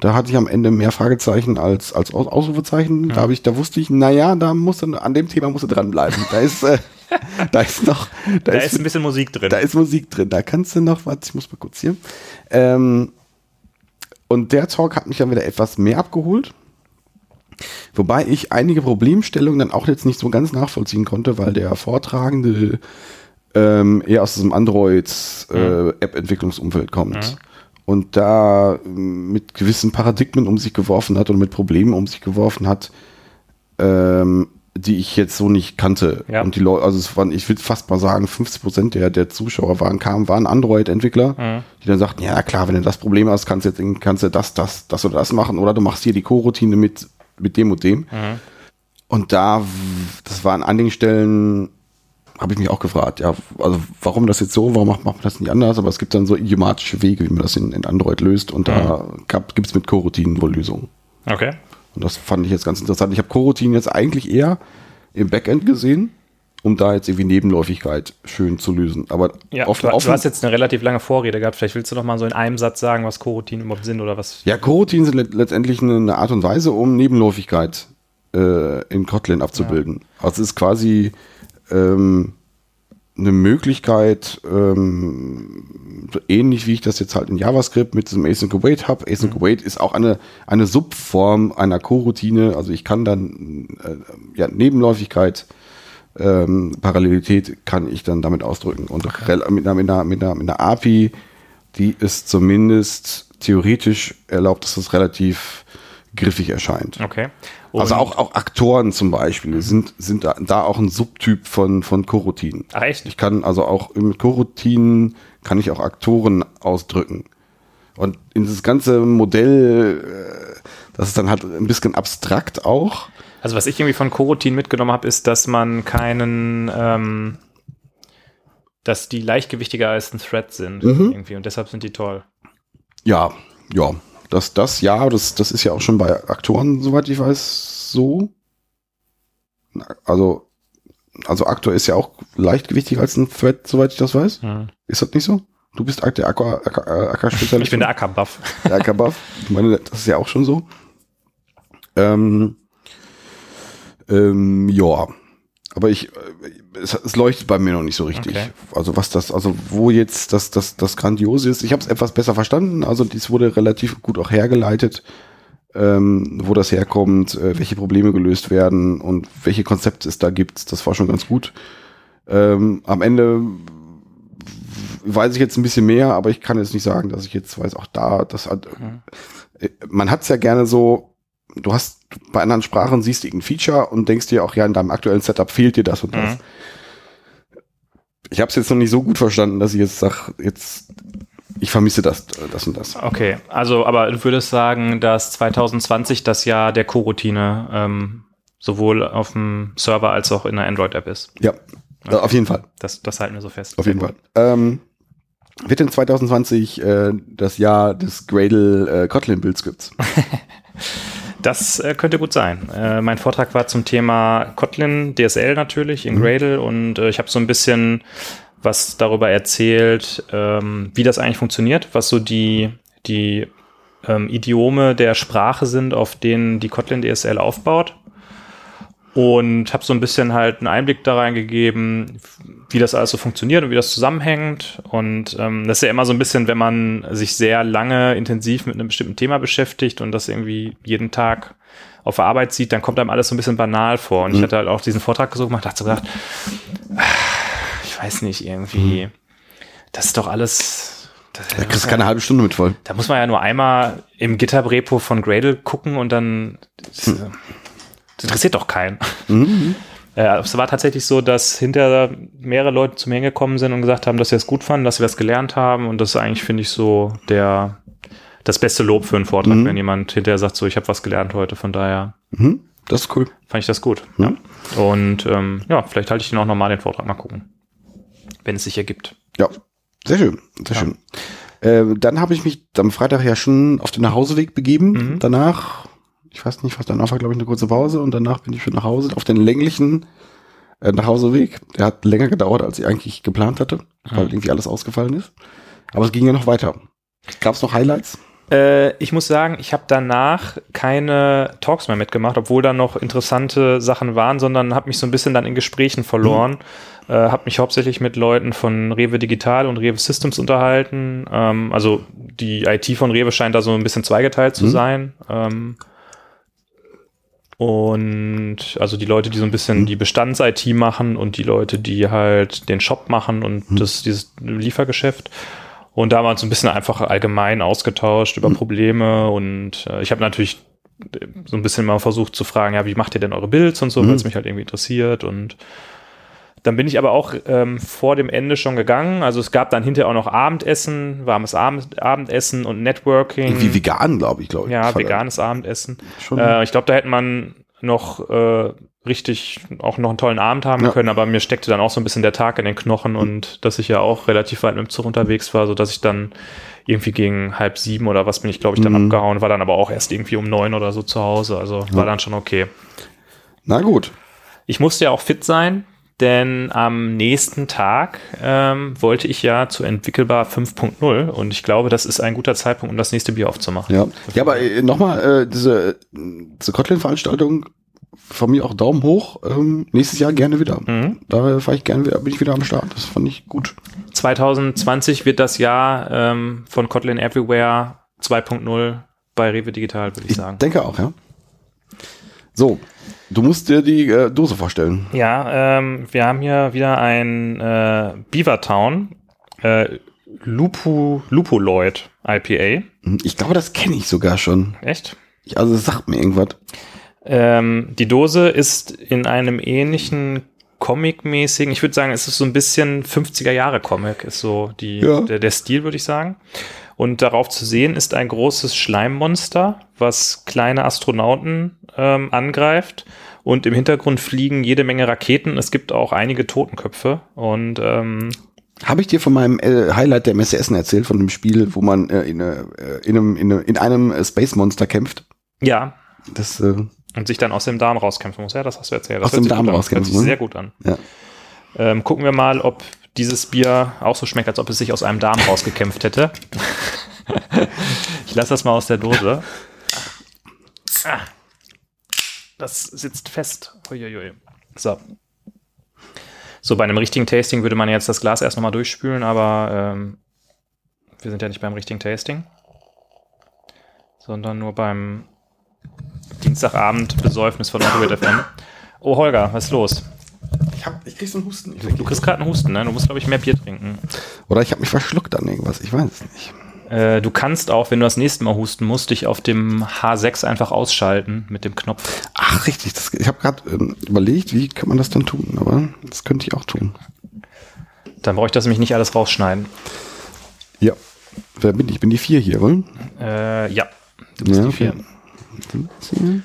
B: Da hatte ich am Ende mehr Fragezeichen als, als Ausrufezeichen. Ja. Da, ich, da wusste ich, naja, da muss an dem Thema muss er dranbleiben. Da ist, äh, da ist noch.
C: Da, da ist, ist, ein bisschen Musik drin.
B: Da ist Musik drin. Da kannst du noch, warte, ich muss mal kurz hier. Ähm, und der Talk hat mich dann wieder etwas mehr abgeholt. Wobei ich einige Problemstellungen dann auch jetzt nicht so ganz nachvollziehen konnte, weil der Vortragende ähm, eher aus diesem Android-App-Entwicklungsumfeld äh, kommt. Mhm. Und da mit gewissen Paradigmen um sich geworfen hat und mit Problemen um sich geworfen hat, ähm, die ich jetzt so nicht kannte. Ja. Und die Leute, also es waren, ich würde fast mal sagen, 50 Prozent der, der Zuschauer waren, kamen, waren Android-Entwickler, mhm. die dann sagten, ja klar, wenn du das Problem hast, kannst du jetzt, kannst du das, das, das oder das machen, oder du machst hier die Co-Routine mit, mit dem und dem. Mhm. Und da, das war an einigen Stellen, habe ich mich auch gefragt, ja, also warum das jetzt so, warum macht, macht man das nicht anders? Aber es gibt dann so idiomatische Wege, wie man das in, in Android löst und mhm. da gibt es mit Co-Routinen wohl Lösungen.
C: Okay.
B: Und das fand ich jetzt ganz interessant. Ich habe Coroutine jetzt eigentlich eher im Backend gesehen, um da jetzt irgendwie Nebenläufigkeit schön zu lösen. Aber
C: ja, offen, du, offen, du hast jetzt eine relativ lange Vorrede gehabt. Vielleicht willst du noch mal so in einem Satz sagen, was Coroutinen überhaupt sind oder was?
B: Ja, Coroutinen sind le letztendlich eine Art und Weise, um Nebenläufigkeit äh, in Kotlin abzubilden. Ja. Also es ist quasi ähm, eine Möglichkeit, ähm, so ähnlich wie ich das jetzt halt in JavaScript mit diesem Async Await habe. Async Await mhm. ist auch eine, eine Subform einer Coroutine. Also ich kann dann äh, ja, Nebenläufigkeit, ähm, Parallelität kann ich dann damit ausdrücken. Und okay. mit, einer, mit, einer, mit, einer, mit einer API, die ist zumindest theoretisch erlaubt, dass das relativ griffig erscheint.
C: Okay.
B: Also auch, auch Aktoren zum Beispiel sind, sind da, da auch ein Subtyp von, von Coroutinen.
C: Ah, echt?
B: Ich kann also auch mit Coroutinen kann ich auch Aktoren ausdrücken. Und in dieses ganze Modell, äh, das ist dann halt ein bisschen abstrakt auch.
C: Also was ich irgendwie von Coroutinen mitgenommen habe, ist, dass man keinen, ähm, dass die leichtgewichtiger als ein Thread sind mhm. irgendwie und deshalb sind die toll.
B: Ja, ja, dass das, ja, das, das ist ja auch schon bei Aktoren, soweit ich weiß, so. Also, also Aktor ist ja auch leichtgewichtiger als ein Thread, soweit ich das weiß. Hm. Ist das nicht so? Du bist der
C: Acker-Spezialist. Ich bin der Acker-Buff.
B: Der Acker-Buff. Ich meine, das ist ja auch schon so. Ähm, ähm, ja. Aber ich, äh, es, es, leuchtet bei mir noch nicht so richtig. Okay. Also was das, also wo jetzt das, das, das Grandiose ist, ich habe es etwas besser verstanden. Also dies wurde relativ gut auch hergeleitet, ähm, wo das herkommt, äh, welche Probleme gelöst werden und welche Konzepte es da gibt. Das war schon ganz gut. Ähm, am Ende weiß ich jetzt ein bisschen mehr, aber ich kann jetzt nicht sagen, dass ich jetzt weiß, auch da, das hat, mhm. Äh, man hat es ja gerne so, du hast bei anderen Sprachen siehst du irgendein Feature und denkst dir auch, ja, in deinem aktuellen Setup fehlt dir das und das. Mhm. Ich habe es jetzt noch nicht so gut verstanden, dass ich jetzt sage, jetzt ich vermisse das, das und das.
C: Okay, also aber du würdest sagen, dass 2020 das Jahr der Co-Routine ähm, sowohl auf dem Server als auch in der Android-App ist.
B: Ja, okay. auf jeden Fall.
C: Das, das halten wir so fest.
B: Auf jeden Fall. Ähm, wird in 2020 äh, das Jahr des Gradle äh, Kotlin Build Scripts?
C: Das äh, könnte gut sein. Äh, mein Vortrag war zum Thema Kotlin, DSL natürlich in mhm. Gradle und äh, ich habe so ein bisschen was darüber erzählt, ähm, wie das eigentlich funktioniert, was so die, die ähm, Idiome der Sprache sind, auf denen die Kotlin DSL aufbaut und habe so ein bisschen halt einen Einblick da reingegeben, wie das alles so funktioniert und wie das zusammenhängt. Und ähm, das ist ja immer so ein bisschen, wenn man sich sehr lange intensiv mit einem bestimmten Thema beschäftigt und das irgendwie jeden Tag auf der Arbeit sieht, dann kommt einem alles so ein bisschen banal vor. Und mhm. ich hatte halt auch diesen Vortrag so gemacht, dachte so gedacht, ich weiß nicht, irgendwie, mhm. das ist doch alles
B: Da kriegst du keine halbe Stunde mit voll.
C: Da muss man ja nur einmal im GitHub-Repo von Gradle gucken und dann das,
B: Hm.
C: Das interessiert doch keinen.
B: Mhm.
C: Ja, es war tatsächlich so, dass hinterher mehrere Leute zu mir hingekommen sind und gesagt haben, dass sie es gut fanden, dass sie was gelernt haben und das ist eigentlich, finde ich, so der das beste Lob für einen Vortrag,
B: Mhm.
C: wenn jemand hinterher sagt, so, ich habe was gelernt heute, von daher
B: Mhm. Das ist cool.
C: fand ich das gut.
B: Mhm.
C: Ja. Und ähm, ja, vielleicht halte ich den auch nochmal den Vortrag mal gucken, wenn es sich ergibt.
B: Ja, sehr schön, sehr schön. Äh, dann habe ich mich am Freitag ja schon auf den Nachhauseweg begeben.
C: Mhm.
B: Danach, ich weiß nicht, was danach war, glaube ich, eine kurze Pause und danach bin ich schon nach Hause auf den länglichen äh, Nachhauseweg. Der hat länger gedauert, als ich eigentlich geplant hatte, weil irgendwie alles ausgefallen ist. Aber es ging ja noch weiter. Gab es noch Highlights?
C: Äh, ich muss sagen, ich habe danach keine Talks mehr mitgemacht, obwohl da noch interessante Sachen waren, sondern habe mich so ein bisschen dann in Gesprächen verloren. Äh, habe mich hauptsächlich mit Leuten von Rewe Digital und Rewe Systems unterhalten. Ähm, also die IT von Rewe scheint da so ein bisschen zweigeteilt zu
B: Mhm.
C: sein. Ähm, und also die Leute, die so ein bisschen die Bestands-IT machen und die Leute, die halt den Shop machen und das, dieses Liefergeschäft. Und da haben wir uns ein bisschen einfach allgemein ausgetauscht über Probleme. Und äh, ich habe natürlich äh, so ein bisschen mal versucht zu fragen, ja, wie macht ihr denn eure Builds und so,
B: Mhm.
C: weil es mich halt irgendwie interessiert. Und dann bin ich aber auch ähm, vor dem Ende schon gegangen. Also es gab dann hinterher auch noch Abendessen, warmes Abend, Abendessen und Networking.
B: Irgendwie vegan, glaube ich, glaube ich.
C: Ja, veganes Abendessen. Äh, ich glaube, da hätte man noch äh, richtig auch noch einen tollen Abend haben
B: Ja.
C: können, aber mir steckte dann auch so ein bisschen der Tag in den Knochen und dass ich ja auch relativ weit mit dem Zug unterwegs war, so dass ich dann irgendwie gegen halb sieben oder was bin ich, glaube ich, dann
B: Mhm.
C: abgehauen, war dann aber auch erst irgendwie um neun oder so zu Hause. Also war dann schon okay.
B: Na gut.
C: Ich musste ja auch fit sein, denn am nächsten Tag ähm, wollte ich ja zu Entwickelbar 5.0 und ich glaube, das ist ein guter Zeitpunkt, um das nächste Bier aufzumachen.
B: Ja, ja aber äh, nochmal, äh, diese, diese Kotlin-Veranstaltung, von mir auch Daumen hoch. Ähm, nächstes Jahr gerne wieder.
C: Mhm.
B: Da fahr ich gerne wieder, bin ich wieder am Start. Das fand ich gut.
C: 2020 wird das Jahr ähm, von Kotlin Everywhere 2.0 bei Rewe Digital, würde ich
B: Ich
C: sagen.
B: denke auch, ja. So, du musst dir die äh, Dose vorstellen.
C: Ja, ähm, wir haben hier wieder ein äh, Beavertown äh, Lupu, Lupuloid IPA.
B: Hm, Ich glaube, das kenne ich sogar schon.
C: Echt?
B: Ich, also es sagt mir irgendwas.
C: Ähm, die Dose ist in einem ähnlichen Comic-mäßigen, ich würde sagen, es ist so ein bisschen 50er Jahre Comic, ist so die,
B: Ja.
C: der, der Stil, würde ich sagen. Und darauf zu sehen ist ein großes Schleimmonster, was kleine Astronauten ähm, angreift. Und im Hintergrund fliegen jede Menge Raketen. Es gibt auch einige Totenköpfe. Und ähm,
B: Habe ich dir von meinem äh, Highlight der Messe Essen erzählt, von dem Spiel, wo man äh, in, äh, in einem, in, in einem äh, Space Monster kämpft?
C: ja,
B: Das, äh,
C: und sich dann aus dem Darm rauskämpfen muss. Ja, das hast du erzählt. Das
B: Aus dem
C: sich
B: Darm rauskämpfen,
C: Hört sich
B: ne?
C: sehr gut an.
B: ja.
C: Ähm, gucken wir mal, ob dieses Bier auch so schmeckt, als ob es sich aus einem Darm rausgekämpft hätte. ich lasse das mal aus der Dose. Ah, das sitzt fest. Uiuiui. So. So, bei einem richtigen Tasting würde man jetzt das Glas erst nochmal durchspülen, aber ähm, wir sind ja nicht beim richtigen Tasting, sondern nur beim Dienstagabend Besäufnis von Android FM. Oh, Holger, was ist los?
B: Ich, hab, ich krieg so einen Husten.
C: Du kriegst gerade einen Husten, ne? Du musst, glaube ich, mehr Bier trinken.
B: Oder ich habe mich verschluckt an irgendwas. Ich weiß es nicht.
C: Äh, du kannst auch, wenn du das nächste Mal husten musst, dich auf dem H6 einfach ausschalten mit dem Knopf.
B: Ach, richtig. Das, ich habe gerade ähm, überlegt, wie kann man das dann tun? Aber das könnte ich auch tun.
C: Dann brauche ich das nämlich nicht alles rausschneiden.
B: Ja. Wer bin ich? Ich bin die vier hier, oder?
C: Äh, ja, du bist
B: Ja,
C: die vier.
B: okay.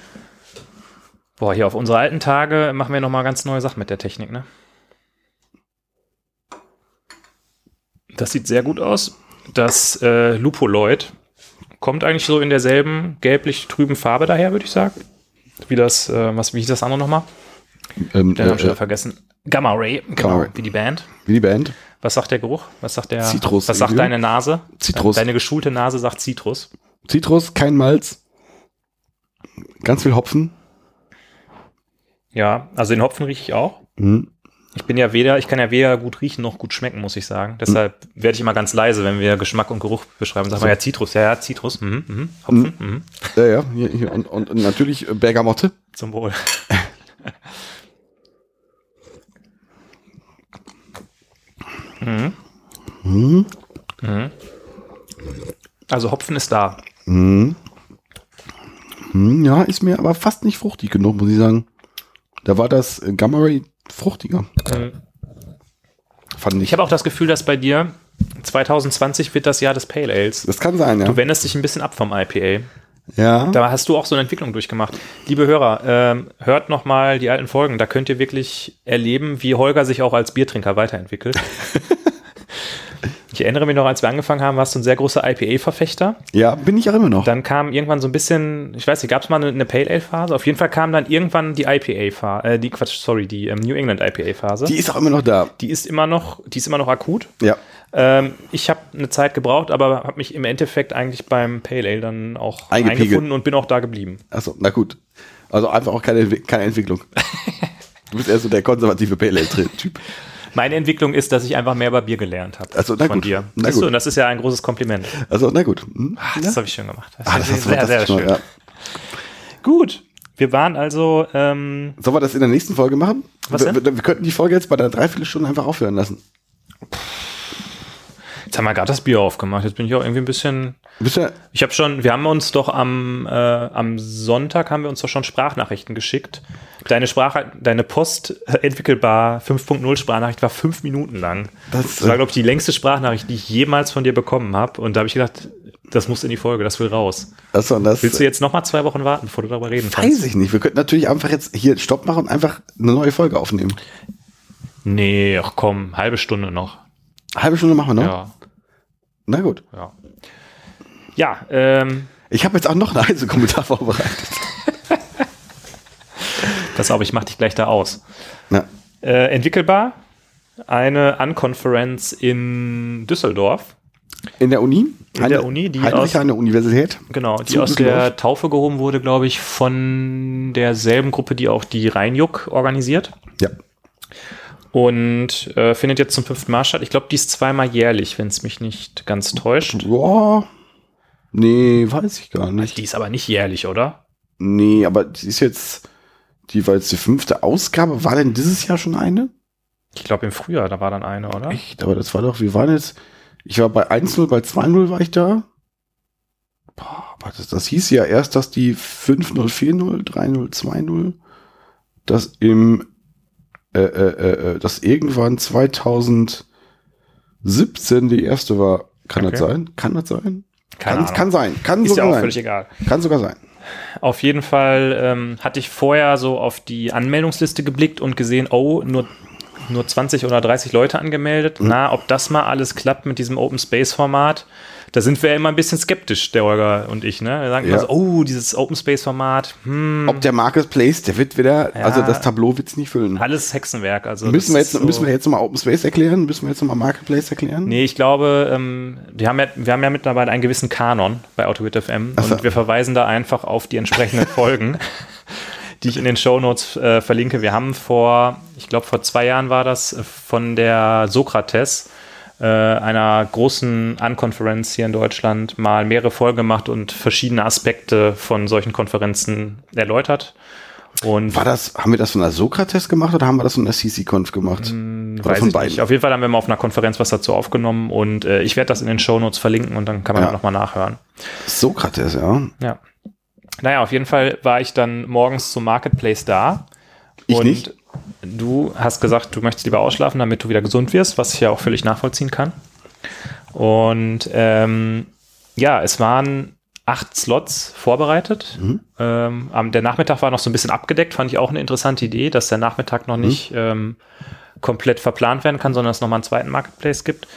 C: Boah, hier auf unsere alten Tage machen wir nochmal ganz neue Sachen mit der Technik, ne? Das sieht sehr gut aus. Das äh, Lupuloid kommt eigentlich so in derselben gelblich trüben Farbe daher, würde ich sagen. Wie das, äh, was, wie hieß das andere nochmal?
B: Ähm,
C: Den ich
B: äh,
C: wieder
B: äh,
C: vergessen. Gamma Ray, genau,
B: Gamma Ray.
C: wie die Band.
B: wie die Band.
C: Was sagt der Geruch? Was sagt der?
B: Zitrus.
C: Was sagt deine Nase?
B: Zitrus.
C: Deine geschulte Nase sagt Zitrus.
B: Zitrus, kein Malz. Ganz viel Hopfen.
C: Ja, also den Hopfen rieche ich auch.
B: Mhm.
C: Ich bin ja weder, ich kann ja weder gut riechen noch gut schmecken, muss ich sagen. Deshalb werde ich immer ganz leise, wenn wir Geschmack und Geruch beschreiben. Sagen wir ja Zitrus, ja, ja, Zitrus, mhm, mhm. Hopfen, mhm.
B: Ja, ja. Hier, hier. Und, und, und natürlich äh, Bergamotte.
C: zum Wohl. mhm.
B: Mhm.
C: Mhm. Also Hopfen ist da.
B: Hm, ja, ist mir aber fast nicht fruchtig genug, muss ich sagen. Da war das Gamma Ray fruchtiger. Fand ich.
C: Ich habe auch das Gefühl, dass bei dir 2020 wird das Jahr des Pale Ales.
B: das kann sein, ja.
C: Du wendest dich ein bisschen ab vom IPA.
B: Ja.
C: Da hast du auch so eine Entwicklung durchgemacht. Liebe Hörer, ähm, hört noch mal die alten Folgen. Da könnt ihr wirklich erleben, wie Holger sich auch als Biertrinker weiterentwickelt. ich erinnere mich noch, als wir angefangen haben, warst du ein sehr großer IPA-Verfechter.
B: ja, bin ich auch immer noch.
C: Dann kam irgendwann so ein bisschen, ich weiß nicht, gab es mal eine, eine Pale Ale Phase? Auf jeden Fall kam dann irgendwann die IPA Phase, äh, die Quatsch, sorry, die ähm, New England IPA Phase.
B: Die ist auch immer noch da.
C: Die ist immer noch, die ist immer noch akut.
B: Ja.
C: Ähm, ich habe eine Zeit gebraucht, aber habe mich im Endeffekt eigentlich beim Pale Ale dann auch
B: Eingepegelt.
C: eingefunden und bin auch da geblieben.
B: Achso, na gut. Also einfach auch keine, keine Entwicklung. du bist eher so der konservative Pale Ale Typ.
C: Meine Entwicklung ist, dass ich einfach mehr über Bier gelernt habe.
B: Ach so, na
C: von
B: gut.
C: dir.
B: Na
C: Siehst du,
B: gut.
C: und das ist ja ein großes Kompliment.
B: Also, na gut. Hm?
C: Ach, das habe ich schön gemacht. Das
B: Ah, das
C: ist sehr, sehr schön.
B: gemacht,
C: Gut. Wir waren also, ähm,
B: ja. Sollen wir das in der nächsten Folge machen?
C: Was
B: wir,
C: denn?
B: wir, wir könnten die Folge jetzt bei der Dreiviertelstunde einfach aufhören lassen.
C: jetzt haben wir gerade das Bier aufgemacht. Jetzt bin ich auch irgendwie ein bisschen.
B: Bist du,
C: Ich habe schon, wir haben uns doch am, äh, am Sonntag haben wir uns doch schon Sprachnachrichten geschickt. Deine Sprache, deine Post entwickelbar 5.0 Sprachnachricht war fünf Minuten lang.
B: Das,
C: Das war,
B: äh,
C: glaube ich, die längste Sprachnachricht, die ich jemals von dir bekommen habe. Und da habe ich gedacht, das muss in die Folge, das will raus.
B: achso, das
C: Willst du jetzt noch mal zwei Wochen warten, bevor du darüber reden
B: weiß
C: kannst?
B: ich nicht. Wir könnten natürlich einfach jetzt hier Stopp machen und einfach eine neue Folge aufnehmen.
C: Nee, ach komm, halbe Stunde noch.
B: Halbe Stunde machen wir noch?
C: Ja,
B: Na gut.
C: ja. Ja, ähm,
B: Ich habe jetzt auch noch einen Einzelkommentar vorbereitet.
C: Pass auf, ich mach dich gleich da aus.
B: Na,
C: Äh, entwickelbar, eine Unconference in Düsseldorf.
B: in der Uni?
C: In der Uni, die
B: Heinrich
C: aus-
B: Heine Universität.
C: Genau, die aus der Taufe gehoben wurde, glaube ich, von derselben Gruppe, die auch die Rheinjuck organisiert.
B: Ja.
C: Und äh, findet jetzt zum fünften Mal statt. Ich glaube, die ist zweimal jährlich, wenn es mich nicht ganz täuscht.
B: Boah. Nee, weiß ich gar nicht.
C: Die ist aber nicht jährlich, oder?
B: Nee, aber die ist jetzt, die war jetzt die fünfte Ausgabe. War denn dieses Jahr schon eine?
C: Ich glaube, im Frühjahr, da war dann eine, oder?
B: Echt? Aber das war doch, wie war das? Ich war bei 1-0, bei 2-0 war ich da. Boah, aber das, das hieß ja erst, dass die 5-0, 4-0, 3-0, 2-0, das im, äh, äh, äh, das irgendwann 2017 die erste war. Kann
C: Okay.
B: das sein? Kann das sein?
C: Keine
B: kann,
C: Ahnung.
B: kann sein. Kann
C: ist ja
B: sogar
C: auch
B: sein.
C: völlig egal.
B: Kann sogar sein.
C: Auf jeden Fall ähm, hatte ich vorher so auf die Anmeldungsliste geblickt und gesehen, oh, nur, nur 20 oder 30 Leute angemeldet.
B: Mhm.
C: Na, ob das mal alles klappt mit diesem Open Space Format. Da sind wir immer ein bisschen skeptisch, der Holger und ich. Ne? Wir sagen immer
B: Ja.
C: so, oh, dieses Open Space Format, hm,
B: Ob der Marketplace, der wird wieder,
C: Ja.
B: also das Tableau wird's nicht füllen.
C: alles Hexenwerk. Also
B: Müssen wir, jetzt,
C: so-
B: müssen wir jetzt nochmal Open Space erklären? Müssen wir jetzt nochmal Marketplace erklären?
C: Nee, ich glaube, ähm, wir, haben ja, wir haben ja mittlerweile einen gewissen Kanon bei Autogrid FM
B: so.
C: und wir verweisen da einfach auf die entsprechenden Folgen, die ich in den Shownotes äh, verlinke. Wir haben vor, ich glaube, vor zwei Jahren war das, äh, von der Sokrates, äh, einer großen Unkonferenz hier in Deutschland, mal mehrere Folgen gemacht und verschiedene Aspekte von solchen Konferenzen erläutert. Und
B: War das, haben wir das von der Sokrates gemacht oder haben wir das von der CC-Conf gemacht? Oder
C: Weiß
B: von
C: ich
B: beiden?
C: nicht. Auf jeden Fall haben wir mal auf einer Konferenz was dazu aufgenommen und äh, ich werde das in den Shownotes verlinken und dann kann man
B: ja.
C: nochmal nachhören.
B: Sokrates, ja.
C: Ja. Naja, auf jeden Fall war ich dann morgens zum Marketplace da.
B: Ich
C: und
B: nicht.
C: Du hast gesagt, du möchtest lieber ausschlafen, damit du wieder gesund wirst, was ich ja auch völlig nachvollziehen kann. Und ähm, ja, es waren acht Slots vorbereitet.
B: Mhm.
C: Ähm, am- der Nachmittag war noch so ein bisschen abgedeckt, fand ich auch eine interessante Idee, dass der Nachmittag
B: Mhm.
C: noch nicht ähm, komplett verplant werden kann, sondern es nochmal einen zweiten Marketplace gibt.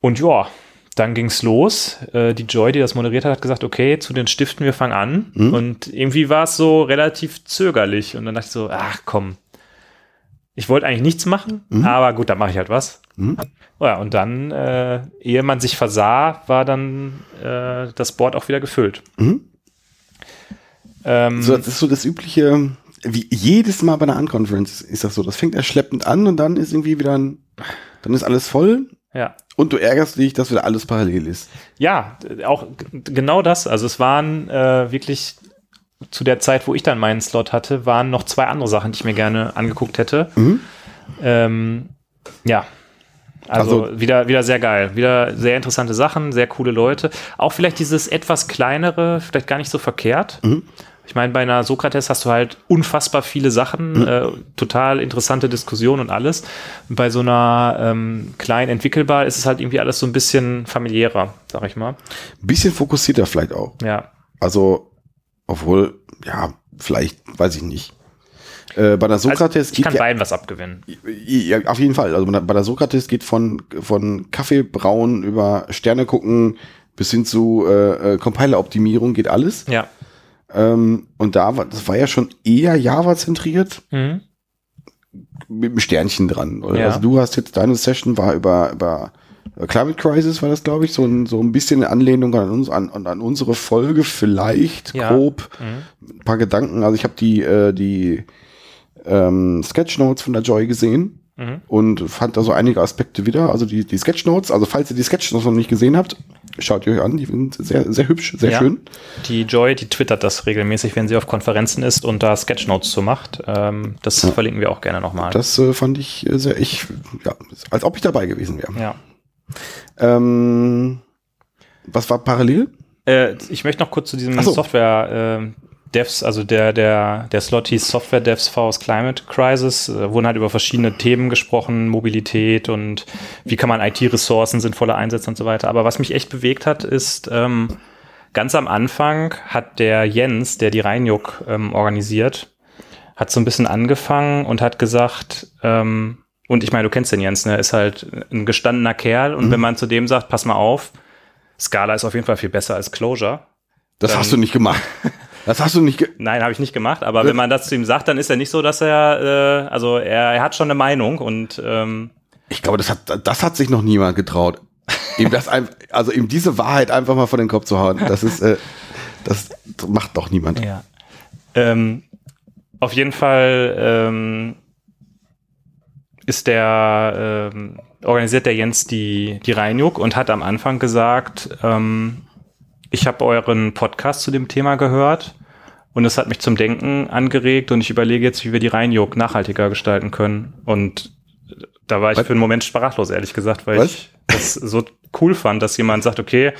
C: Und ja, dann ging's los. Äh, die Joy, die das moderiert hat, hat gesagt, okay, zu den Stiften, wir fangen an.
B: Mhm.
C: Und irgendwie war es so relativ zögerlich. Und dann dachte ich so, ach komm, ich wollte eigentlich nichts machen,
B: Mhm.
C: aber gut, dann mache ich halt was.
B: Mhm.
C: Ja, und dann, äh, ehe man sich versah, war dann äh, das Board auch wieder gefüllt.
B: Mhm.
C: Ähm,
B: So, das ist so das übliche, wie jedes Mal bei einer Unconference ist das so. Das fängt erst schleppend an und dann ist irgendwie wieder ein, dann ist alles voll
C: ja.
B: und du ärgerst dich, dass wieder alles parallel ist.
C: Ja, auch genau das. Also es waren äh, wirklich zu der Zeit, wo ich dann meinen Slot hatte, waren noch zwei andere Sachen, die ich mir gerne angeguckt hätte.
B: Mhm.
C: Ähm, ja, Also,
B: Also-
C: wieder, wieder sehr geil. Wieder sehr interessante Sachen, sehr coole Leute. Auch vielleicht dieses etwas kleinere, vielleicht gar nicht so verkehrt. Ich meine, bei einer Sokrates hast du halt unfassbar viele Sachen, äh, total interessante Diskussionen und alles. Bei so einer ähm, kleinen entwickelbar ist es halt irgendwie alles so ein bisschen familiärer, sag ich mal.
B: Ein bisschen fokussierter vielleicht auch.
C: Ja.
B: Also, obwohl, ja, vielleicht, weiß ich nicht. Äh, bei der Sokrates
C: also, ich
B: geht
C: kann
B: ja,
C: beiden was abgewinnen.
B: ja, auf jeden Fall. Also bei der- Sokrates geht von, von Kaffeebrauen über Sterne gucken bis hin zu äh, äh, Compiler-Optimierung geht alles.
C: Ja.
B: Ähm, und da war, das war ja schon eher Java-zentriert
C: Mhm.
B: mit einem Sternchen dran.
C: Ja.
B: Also du hast jetzt deine Session war über, über Climate Crisis war das, glaube ich, so ein, so ein bisschen eine Anlehnung an uns, an, an unsere Folge vielleicht,
C: Ja.
B: grob.
C: Mhm.
B: Ein paar Gedanken. Also ich habe die, äh, die ähm, Sketchnotes von der Joy gesehen
C: Mhm.
B: und fand da so einige Aspekte wieder. Also die, die Sketchnotes, also falls ihr die Sketchnotes noch nicht gesehen habt, schaut ihr euch an, die sind sehr, sehr hübsch, sehr
C: Ja.
B: schön.
C: Die Joy, die twittert das regelmäßig, wenn sie auf Konferenzen ist und da Sketchnotes zu macht. Ähm, das verlinken wir auch gerne nochmal.
B: Das äh, fand ich äh, sehr, ich, ja, als ob ich dabei gewesen wäre.
C: Ja.
B: Ähm, was war parallel?
C: Äh, ich möchte noch kurz zu diesem
B: so.
C: Software äh, Devs, also der, der, der Slot hieß Software Devs vs Climate Crisis, äh, wurden halt über verschiedene Themen gesprochen, Mobilität und wie kann man IT-Ressourcen sinnvoller einsetzen und so weiter. Aber was mich echt bewegt hat, ist, ähm, ganz am Anfang hat der Jens, der die Rheinjuck ähm, organisiert, hat so ein bisschen angefangen und hat gesagt, ähm, und ich meine, du kennst den Jens, ne, ist halt ein gestandener Kerl und wenn man zu dem sagt, pass mal auf, Scala ist auf jeden Fall viel besser als Clojure.
B: Das
C: Dann-
B: hast du nicht gemacht. Das hast du nicht ge
C: Nein, habe ich nicht gemacht, aber wenn man das zu ihm sagt, dann ist er nicht so, dass er, äh, also er, er hat schon eine Meinung und ähm,
B: Ich glaube, das hat, das hat sich noch niemand getraut. ihm das ein, also ihm diese Wahrheit einfach mal vor den Kopf zu hauen. Das ist, äh, das macht doch niemand.
C: ja. Ähm, auf jeden Fall ähm, ist der, ähm, organisiert der Jens die, die Rheinjuck und hat am Anfang gesagt, ähm, ich habe euren Podcast zu dem Thema gehört und es hat mich zum Denken angeregt und ich überlege jetzt, wie wir die Rheinjuck nachhaltiger gestalten können. Und da war ich
B: Was?
C: für einen Moment sprachlos, ehrlich gesagt, weil
B: Was?
C: ich das so cool fand, dass jemand sagt, okay,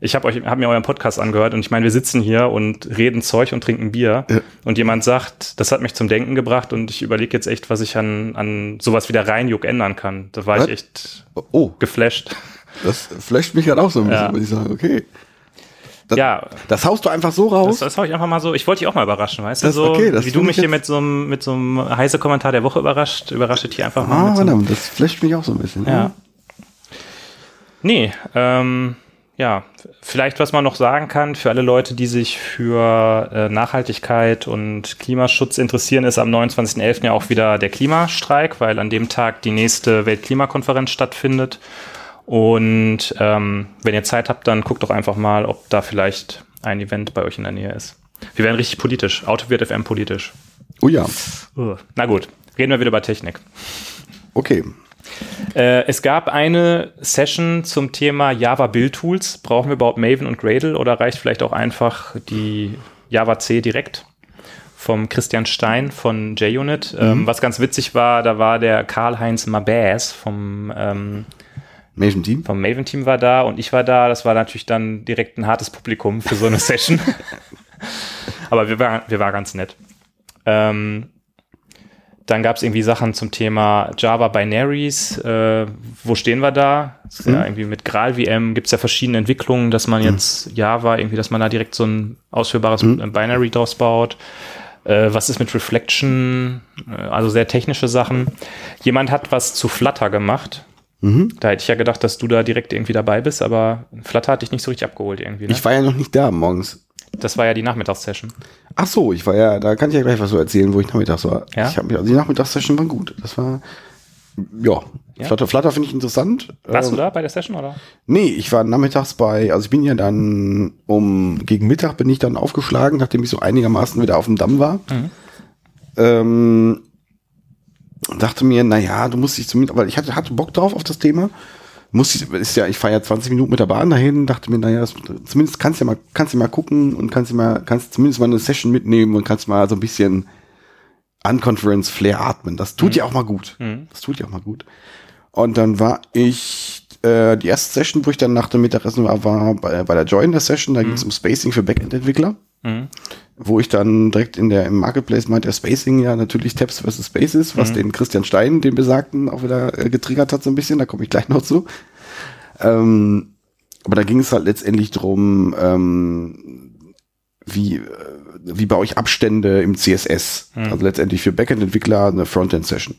C: ich habe euch, hab mir euren Podcast angehört und ich meine, wir sitzen hier und reden Zeug und trinken Bier
B: Ja.
C: und jemand sagt, das hat mich zum Denken gebracht und ich überlege jetzt echt, was ich an, an sowas wie der Rheinjuck ändern kann. Da war
B: Was?
C: ich echt
B: Oh,
C: geflasht.
B: das flasht mich gerade auch so ein bisschen,
C: Ja.
B: muss ich sagen. Okay. Das,
C: Ja,
B: das haust du einfach so
C: Das,
B: raus.
C: das hau ich einfach mal so. Ich wollte dich auch mal überraschen, weißt
B: Das-
C: du? So,
B: okay, das
C: wie du mich
B: ich
C: hier mit so einem mit so einem heiße Kommentar der Woche überrascht, überrasche ich hier einfach mal.
B: ah,
C: so einem,
B: das flasht mich auch so ein bisschen.
C: ja. Nee, ähm, ja, vielleicht was man noch sagen kann für alle Leute, die sich für äh, Nachhaltigkeit und Klimaschutz interessieren, ist am 29.11. ja auch wieder der Klimastreik, weil an dem Tag die nächste Weltklimakonferenz stattfindet. Und ähm, wenn ihr Zeit habt, dann guckt doch einfach mal, ob da vielleicht ein Event bei euch in der Nähe ist. Wir werden richtig politisch. Auto wird FM politisch.
B: Oh ja.
C: Na gut, reden wir wieder über Technik.
B: okay.
C: Äh, es gab eine Session zum Thema Java Build Tools. Brauchen wir überhaupt Maven und Gradle oder reicht vielleicht auch einfach die Java C direkt? Vom Christian Stein von JUnit. Ähm, was ganz witzig war, da war der Karl-Heinz Mabäs vom, ähm,
B: Maven Team.
C: vom Maven-Team war da und ich war da. Das war natürlich dann direkt ein hartes Publikum für so eine Session. Aber wir waren, wir waren ganz nett. Ähm, dann gab es irgendwie Sachen zum Thema Java Binaries. Äh, wo stehen wir da? Ist Ja, irgendwie mit GraalVM gibt es ja verschiedene Entwicklungen, dass man jetzt Java irgendwie, dass man da direkt so ein ausführbares Binary draus baut. Äh, was ist mit Reflection? Äh, also sehr technische Sachen. Jemand hat was zu Flutter gemacht. Da hätte ich ja gedacht, dass du da direkt irgendwie dabei bist, aber Flutter hat dich nicht so richtig abgeholt irgendwie. Ne?
B: Ich war ja noch nicht da morgens.
C: Das war ja die Nachmittagssession.
B: Ach so, ich war ja, da kann ich ja gleich was so erzählen, wo ich nachmittags war.
C: Ja?
B: Ich hab, also die Nachmittagssession war gut. Das war, ja,
C: Ja?
B: Flutter, Flutter finde ich interessant.
C: Warst
B: Ähm,
C: du da bei der Session oder?
B: Nee, ich war nachmittags bei, also ich bin ja dann um, gegen Mittag bin ich dann aufgeschlagen, nachdem ich so einigermaßen wieder auf dem Damm war.
C: Mhm.
B: Ähm, dachte mir, naja, du musst dich zumindest, weil ich hatte, hatte Bock drauf auf das Thema. Muss ich, ist ja, ich fahre ja 20 Minuten mit der Bahn dahin, dachte mir, naja, zumindest kannst du ja mal, kannst du mal gucken und kannst du mal, kannst zumindest mal eine Session mitnehmen und kannst mal so ein bisschen Unconference Flair atmen. Das tut ja auch mal gut.
C: Mhm.
B: Das tut ja auch mal gut. Und dann war ich, äh, die erste Session, wo ich dann nach dem Mittagessen war, war bei, bei der Joiner Session, da ging es um Spacing für Backend-Entwickler.
C: Mhm.
B: Wo ich dann direkt in der, im Marketplace meinte, der Spacing ja natürlich Tabs versus Spaces, was den Christian Stein, den Besagten, auch wieder äh, getriggert hat so ein bisschen, da komme ich gleich noch zu. Ähm, aber da ging es halt letztendlich drum, ähm, wie, äh, wie baue ich Abstände im CSS. Also letztendlich für Backend-Entwickler eine Frontend-Session.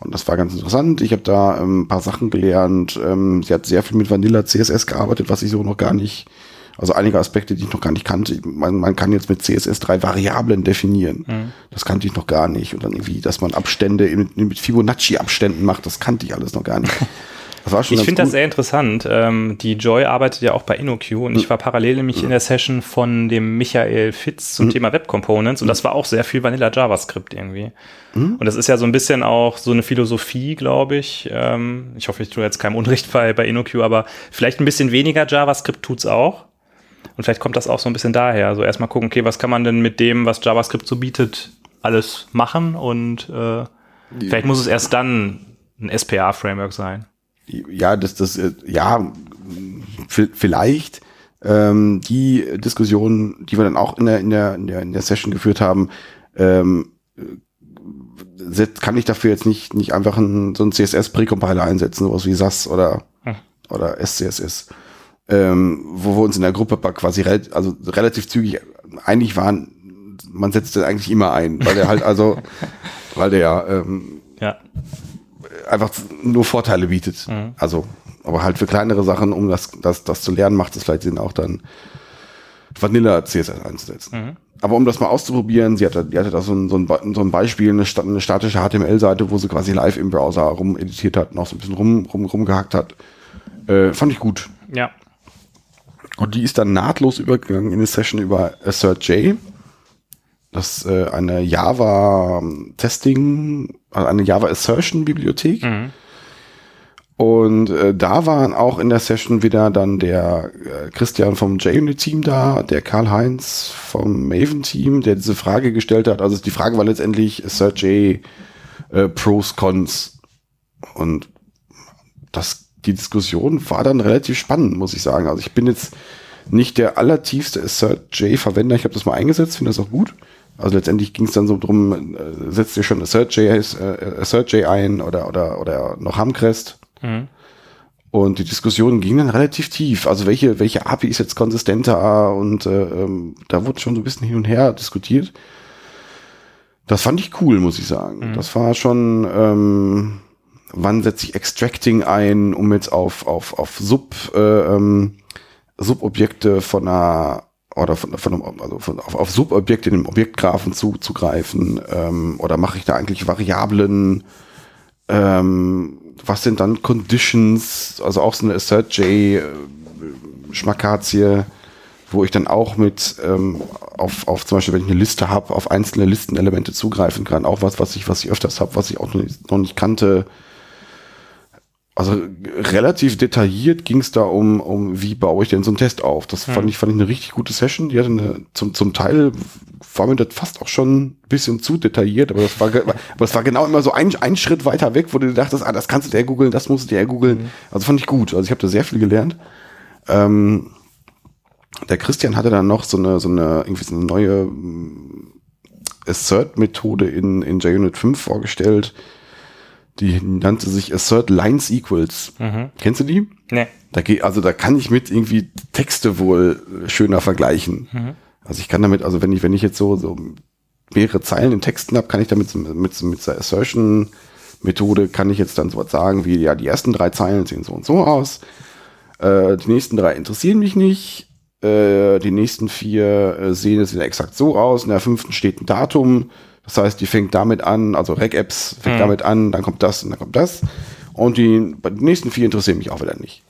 B: Und das war ganz interessant. Ich habe da ähm, ein paar Sachen gelernt. Ähm, sie hat sehr viel mit Vanilla CSS gearbeitet, was ich so noch gar nicht, also einige Aspekte, die ich noch gar nicht kannte. Man, man kann jetzt mit CSS drei Variablen definieren. Das kannte ich noch gar nicht. Und dann irgendwie, dass man Abstände in, mit Fibonacci-Abständen macht, das kannte ich alles noch gar nicht.
C: Ich finde das sehr interessant. Ähm, die Joy arbeitet ja auch bei InnoQ und ich war parallel nämlich in der Session von dem Michael Fitz zum Thema Web Components und das war auch sehr viel Vanilla JavaScript irgendwie. Und das ist ja so ein bisschen auch so eine Philosophie, glaube ich. Ähm, ich hoffe, ich tue jetzt keinem Unrecht bei, bei InnoQ, aber vielleicht ein bisschen weniger JavaScript tut's auch. Und vielleicht kommt das auch so ein bisschen daher. Also erstmal gucken, okay, was kann man denn mit dem, was JavaScript so bietet, alles machen und äh, vielleicht muss es erst dann ein SPA-Framework sein.
B: ja, das, das, äh, ja, vielleicht. Ähm, die Diskussion, die wir dann auch in der, in der, in der, in der Session geführt haben, ähm, äh, kann ich dafür jetzt nicht, nicht einfach einen, so einen CSS-Precompiler einsetzen, sowas wie SAS oder,
C: Hm.
B: oder SCSS. Ähm, wo wir uns in der Gruppe quasi rel also relativ zügig einig waren, man setzt den eigentlich immer ein, weil der halt also, weil der ja ähm,
C: Ja.
B: einfach nur Vorteile bietet. Also, aber halt für kleinere Sachen, um das, das, das zu lernen, macht es vielleicht Sinn, auch dann Vanilla CSS einzusetzen. Aber um das mal auszuprobieren, sie hatte, die hatte da so ein, so ein, so ein Beispiel, eine, eine statische HTML-Seite, wo sie quasi live im Browser rumeditiert hat, noch so ein bisschen rum, rum, rumgehackt hat. Äh, fand ich gut.
C: Ja.
B: Und die ist dann nahtlos übergegangen in eine Session über AssertJ. Das ist äh, eine Java-Testing, also eine Java-Assertion-Bibliothek. Und äh, da waren auch in der Session wieder dann der äh, Christian vom JUnit-Team da, der Karl-Heinz vom Maven-Team, der diese Frage gestellt hat. Also die Frage war letztendlich AssertJ äh, Pros, Cons. Und das, die Diskussion war dann relativ spannend, muss ich sagen. Also ich bin jetzt nicht der allertiefste AssertJ-Verwender. Ich habe das mal eingesetzt, finde das auch gut. Also letztendlich ging es dann so drum, äh, setzt ihr schon AssertJ, äh, AssertJ ein oder, oder, oder noch Hamcrest. Und die Diskussion ging dann relativ tief. Also welche, welche API ist jetzt konsistenter und äh, ähm, da wurde schon so ein bisschen hin und her diskutiert. Das fand ich cool, muss ich sagen. Das war schon, ähm, wann setze ich Extracting ein, um jetzt auf, auf, auf Sub, äh, ähm, Subobjekte von einer oder von, von also von, auf, auf Subobjekte in einem Objektgraphen zuzugreifen ähm, oder mache ich da eigentlich Variablen ähm, was sind dann Conditions, also auch so eine AssertJ äh, Schmackazie, wo ich dann auch mit ähm, auf, auf zum Beispiel, wenn ich eine Liste habe, auf einzelne Listenelemente zugreifen kann. Auch was, was ich, was ich öfters habe, was ich auch noch nicht kannte. Also relativ detailliert ging es da um, um, wie baue ich denn so einen Test auf. Das fand ich, fand ich eine richtig gute Session. Die hatte eine, zum, zum Teil war mir das fast auch schon ein bisschen zu detailliert, aber das war, aber das war genau immer so ein, ein Schritt weiter weg, wo du dachtest, ah, das kannst du dir googeln, das musst du dir googeln. Also fand ich gut. Also ich habe da sehr viel gelernt. Ähm, der Christian hatte dann noch so eine, so eine, irgendwie so eine neue mm, Assert-Methode in, in JUnit 5 vorgestellt. Die nannte sich Assert Lines Equals. Kennst du die?
C: Nee.
B: Da geht, also da kann ich mit irgendwie Texte wohl schöner vergleichen. Also ich kann damit, also wenn ich, wenn ich jetzt so, so mehrere Zeilen in Texten habe, kann ich damit mit, mit, mit der Assertion Methode kann ich jetzt dann so was sagen wie, ja, die ersten drei Zeilen sehen so und so aus. Äh, die nächsten drei interessieren mich nicht. Äh, die nächsten vier äh, sehen es exakt so aus. In der fünften steht ein Datum. Das heißt, die fängt damit an, also Reg-Apps fängt damit an, dann kommt das und dann kommt das. Und die, den nächsten vier interessieren mich auch wieder nicht.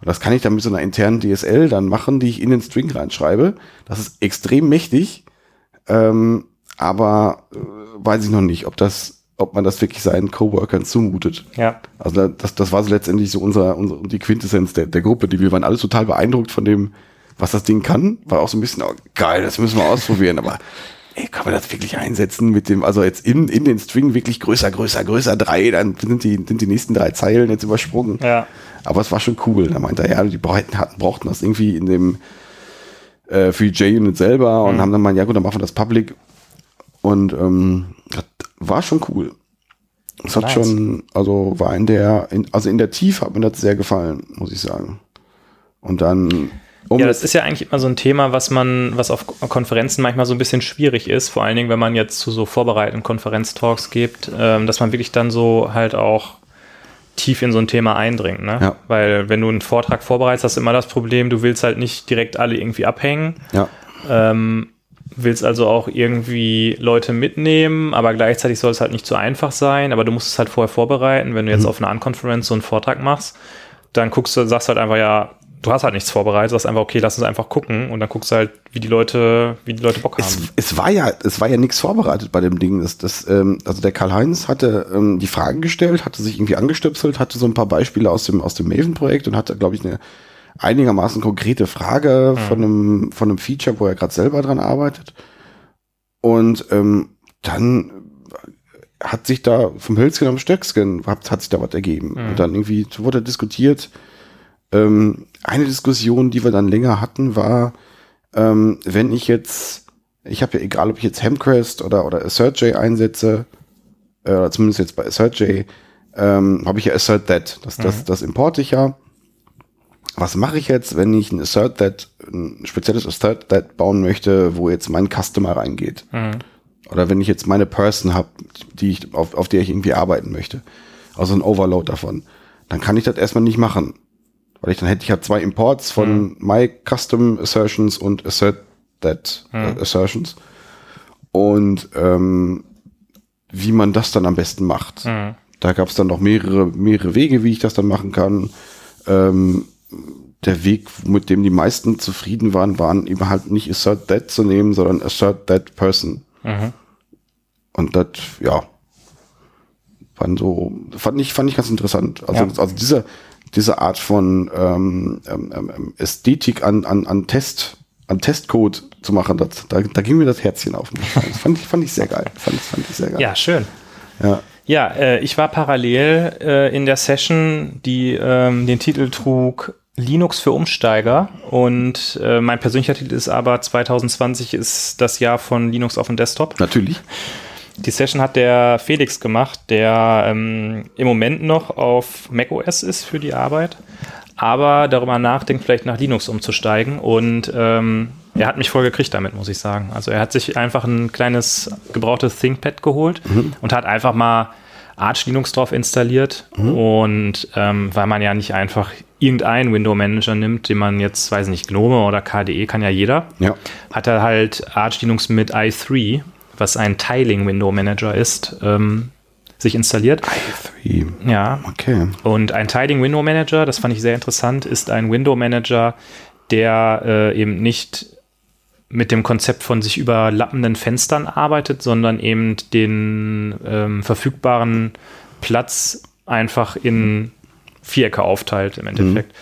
B: Und das kann ich dann mit so einer internen DSL dann machen, die ich in den String reinschreibe. Das ist extrem mächtig, ähm, aber äh, weiß ich noch nicht, ob das, ob man das wirklich seinen Coworkern zumutet.
C: Ja.
B: Also das, das war so letztendlich so unser, unser die Quintessenz der, der Gruppe, die wir waren alle total beeindruckt von dem, was das Ding kann. War auch so ein bisschen, oh, geil, das müssen wir ausprobieren, aber ey, kann man das wirklich einsetzen mit dem, also jetzt in, in den String wirklich größer, größer, größer, drei, dann sind die, sind die nächsten drei Zeilen jetzt übersprungen.
C: Ja.
B: Aber es war schon cool. Da meinte er, ja, die brauchten, hatten, brauchten das irgendwie in dem äh, für die JUnit selber und
C: Mhm.
B: haben dann mal, ja gut, dann machen wir das public. Und ähm, das war schon cool. Es hat
C: Nice.
B: schon, also war in der, in, also in der Tiefe hat mir das sehr gefallen, muss ich sagen. Und dann, um
C: Ja, das ist ja eigentlich immer so ein Thema, was man, was auf Konferenzen manchmal so ein bisschen schwierig ist, vor allen Dingen, wenn man jetzt zu so vorbereitenden Konferenztalks geht, ähm, dass man wirklich dann so halt auch tief in so ein Thema eindringt, ne?
B: Ja.
C: Weil wenn du einen Vortrag vorbereitest, hast du immer das Problem, du willst halt nicht direkt alle irgendwie abhängen,
B: ja,
C: ähm, willst also auch irgendwie Leute mitnehmen, aber gleichzeitig soll es halt nicht zu einfach sein, aber du musst es halt vorher vorbereiten. Wenn du jetzt auf einer Unconference so einen Vortrag machst, dann guckst du, sagst halt einfach, ja, du hast halt nichts vorbereitet, sagst einfach, okay, lass uns einfach gucken und dann guckst du halt, wie die Leute, wie die Leute Bock
B: es,
C: haben.
B: es war ja, es war ja nichts vorbereitet bei dem Ding. Das, das, ähm, also der Karl-Heinz hatte ähm, die Fragen gestellt, hatte sich irgendwie angestöpselt, hatte so ein paar Beispiele aus dem, aus dem Maven-Projekt und hatte, glaube ich, eine einigermaßen konkrete Frage von einem, von einem Feature, wo er gerade selber dran arbeitet. Und ähm, dann hat sich da vom Hölzchen am Stöcksken, hat, hat sich da was ergeben. Und dann irgendwie wurde diskutiert. Ähm, eine Diskussion, die wir dann länger hatten, war, ähm, wenn ich jetzt, ich habe ja egal, ob ich jetzt Hemcrest oder, oder AssertJ einsetze, äh, oder zumindest jetzt bei AssertJ, ähm, habe ich ja Assert That. Das, das, das importe ich ja. Was mache ich jetzt, wenn ich ein Assert That, ein spezielles Assert That bauen möchte, wo jetzt mein Customer reingeht? Oder wenn ich jetzt meine Person habe, die ich, auf, auf der ich irgendwie arbeiten möchte. Also ein Overload davon. Dann kann ich das erstmal nicht machen. Weil ich dann hätte ich ja zwei Imports von my custom assertions und assert that äh, assertions. Und ähm, wie man das dann am besten macht. Da gab es dann noch mehrere, mehrere Wege, wie ich das dann machen kann. Ähm, der Weg, mit dem die meisten zufrieden waren, waren eben halt nicht assert that zu nehmen, sondern assert that person. Und das, ja, fand so, fand ich, fand ich ganz interessant. Also,
C: Ja.
B: also diese, diese Art von ähm, ähm, ähm, Ästhetik an, an, an Test, an Testcode zu machen, das, da, da ging mir das Herzchen auf. Das fand ich, fand ich sehr geil. Fand, fand ich sehr geil.
C: Ja, schön.
B: Ja.
C: Ja, äh, ich war parallel äh, in der Session, die ähm, den Titel trug Linux für Umsteiger und äh, mein persönlicher Titel ist aber 2020 ist das Jahr von Linux auf dem Desktop.
B: Natürlich.
C: Die Session hat der Felix gemacht, der ähm, im Moment noch auf macOS ist für die Arbeit, aber darüber nachdenkt, vielleicht nach Linux umzusteigen. Und ähm, er hat mich voll gekriegt damit, muss ich sagen. Also er hat sich einfach ein kleines gebrauchtes ThinkPad geholt und hat einfach mal Arch Linux drauf installiert. Und ähm, weil man ja nicht einfach irgendeinen Window Manager nimmt, den man jetzt, weiß nicht, Gnome oder KDE kann ja jeder
B: Ja.
C: hat er halt Arch Linux mit i3, was ein Tiling Window Manager ist, ähm, sich installiert.
B: Wie?
C: Ja.
B: Okay.
C: Und ein Tiling Window Manager, das fand ich sehr interessant, ist ein Window Manager, der äh, eben nicht mit dem Konzept von sich überlappenden Fenstern arbeitet, sondern eben den ähm, verfügbaren Platz einfach in Vierecke aufteilt im Endeffekt.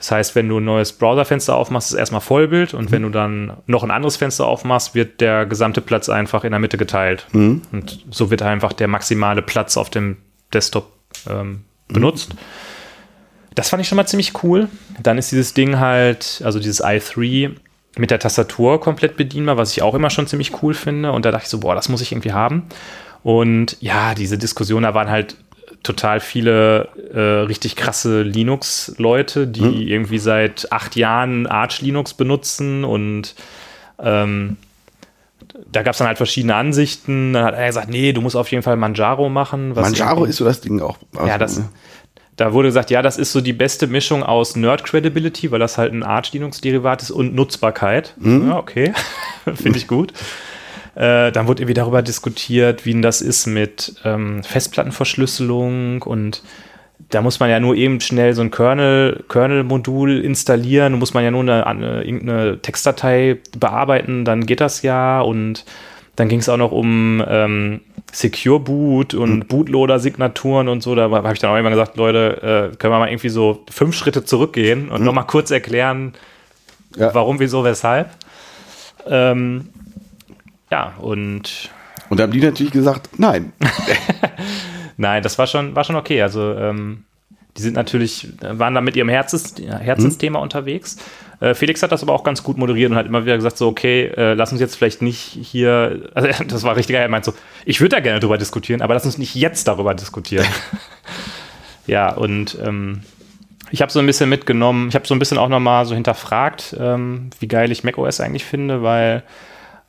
C: Das heißt, wenn du ein neues Browserfenster aufmachst, ist erstmal Vollbild und wenn du dann noch ein anderes Fenster aufmachst, wird der gesamte Platz einfach in der Mitte geteilt. Und so wird einfach der maximale Platz auf dem Desktop ähm, benutzt. Das fand ich schon mal ziemlich cool. Dann ist dieses Ding halt, also dieses i3 mit der Tastatur komplett bedienbar, was ich auch immer schon ziemlich cool finde. Und da dachte ich so, boah, das muss ich irgendwie haben. Und ja, diese Diskussion, da waren halt total viele äh, richtig krasse Linux-Leute, die irgendwie seit acht Jahren Arch Linux benutzen und ähm, da gab es dann halt verschiedene Ansichten. Dann hat er gesagt, nee, du musst auf jeden Fall Manjaro machen. was
B: Manjaro ist so das Ding auch. Also,
C: ja, das, da wurde gesagt, ja, das ist so die beste Mischung aus Nerd Credibility, weil das halt ein Arch Linux Derivat ist und Nutzbarkeit. Ja, okay. Finde ich gut. Äh, dann wurde irgendwie darüber diskutiert, wie denn das ist mit ähm, Festplattenverschlüsselung und da muss man ja nur eben schnell so ein Kernel, Kernel-Modul installieren, muss man ja nur eine, eine, irgendeine Textdatei bearbeiten, dann geht das ja und dann ging es auch noch um ähm, Secure Boot und Bootloader-Signaturen und so. Da habe ich dann auch immer gesagt, Leute, äh, können wir mal irgendwie so fünf Schritte zurückgehen und noch mal kurz erklären,
B: Ja.
C: warum, wieso, weshalb. Ähm, ja, und
B: Und da haben die natürlich gesagt, nein.
C: Nein, das war schon, war schon okay. Also ähm, die sind natürlich, waren da mit ihrem Herzens, Herzensthema unterwegs. Äh, Felix hat das aber auch ganz gut moderiert und hat immer wieder gesagt, so, okay, äh, lass uns jetzt vielleicht nicht hier, also das war richtig geil, er meint so, ich würde da gerne drüber diskutieren, aber lass uns nicht jetzt darüber diskutieren. ja, und ähm, ich habe so ein bisschen mitgenommen, ich habe so ein bisschen auch nochmal so hinterfragt, ähm, wie geil ich macOS eigentlich finde, weil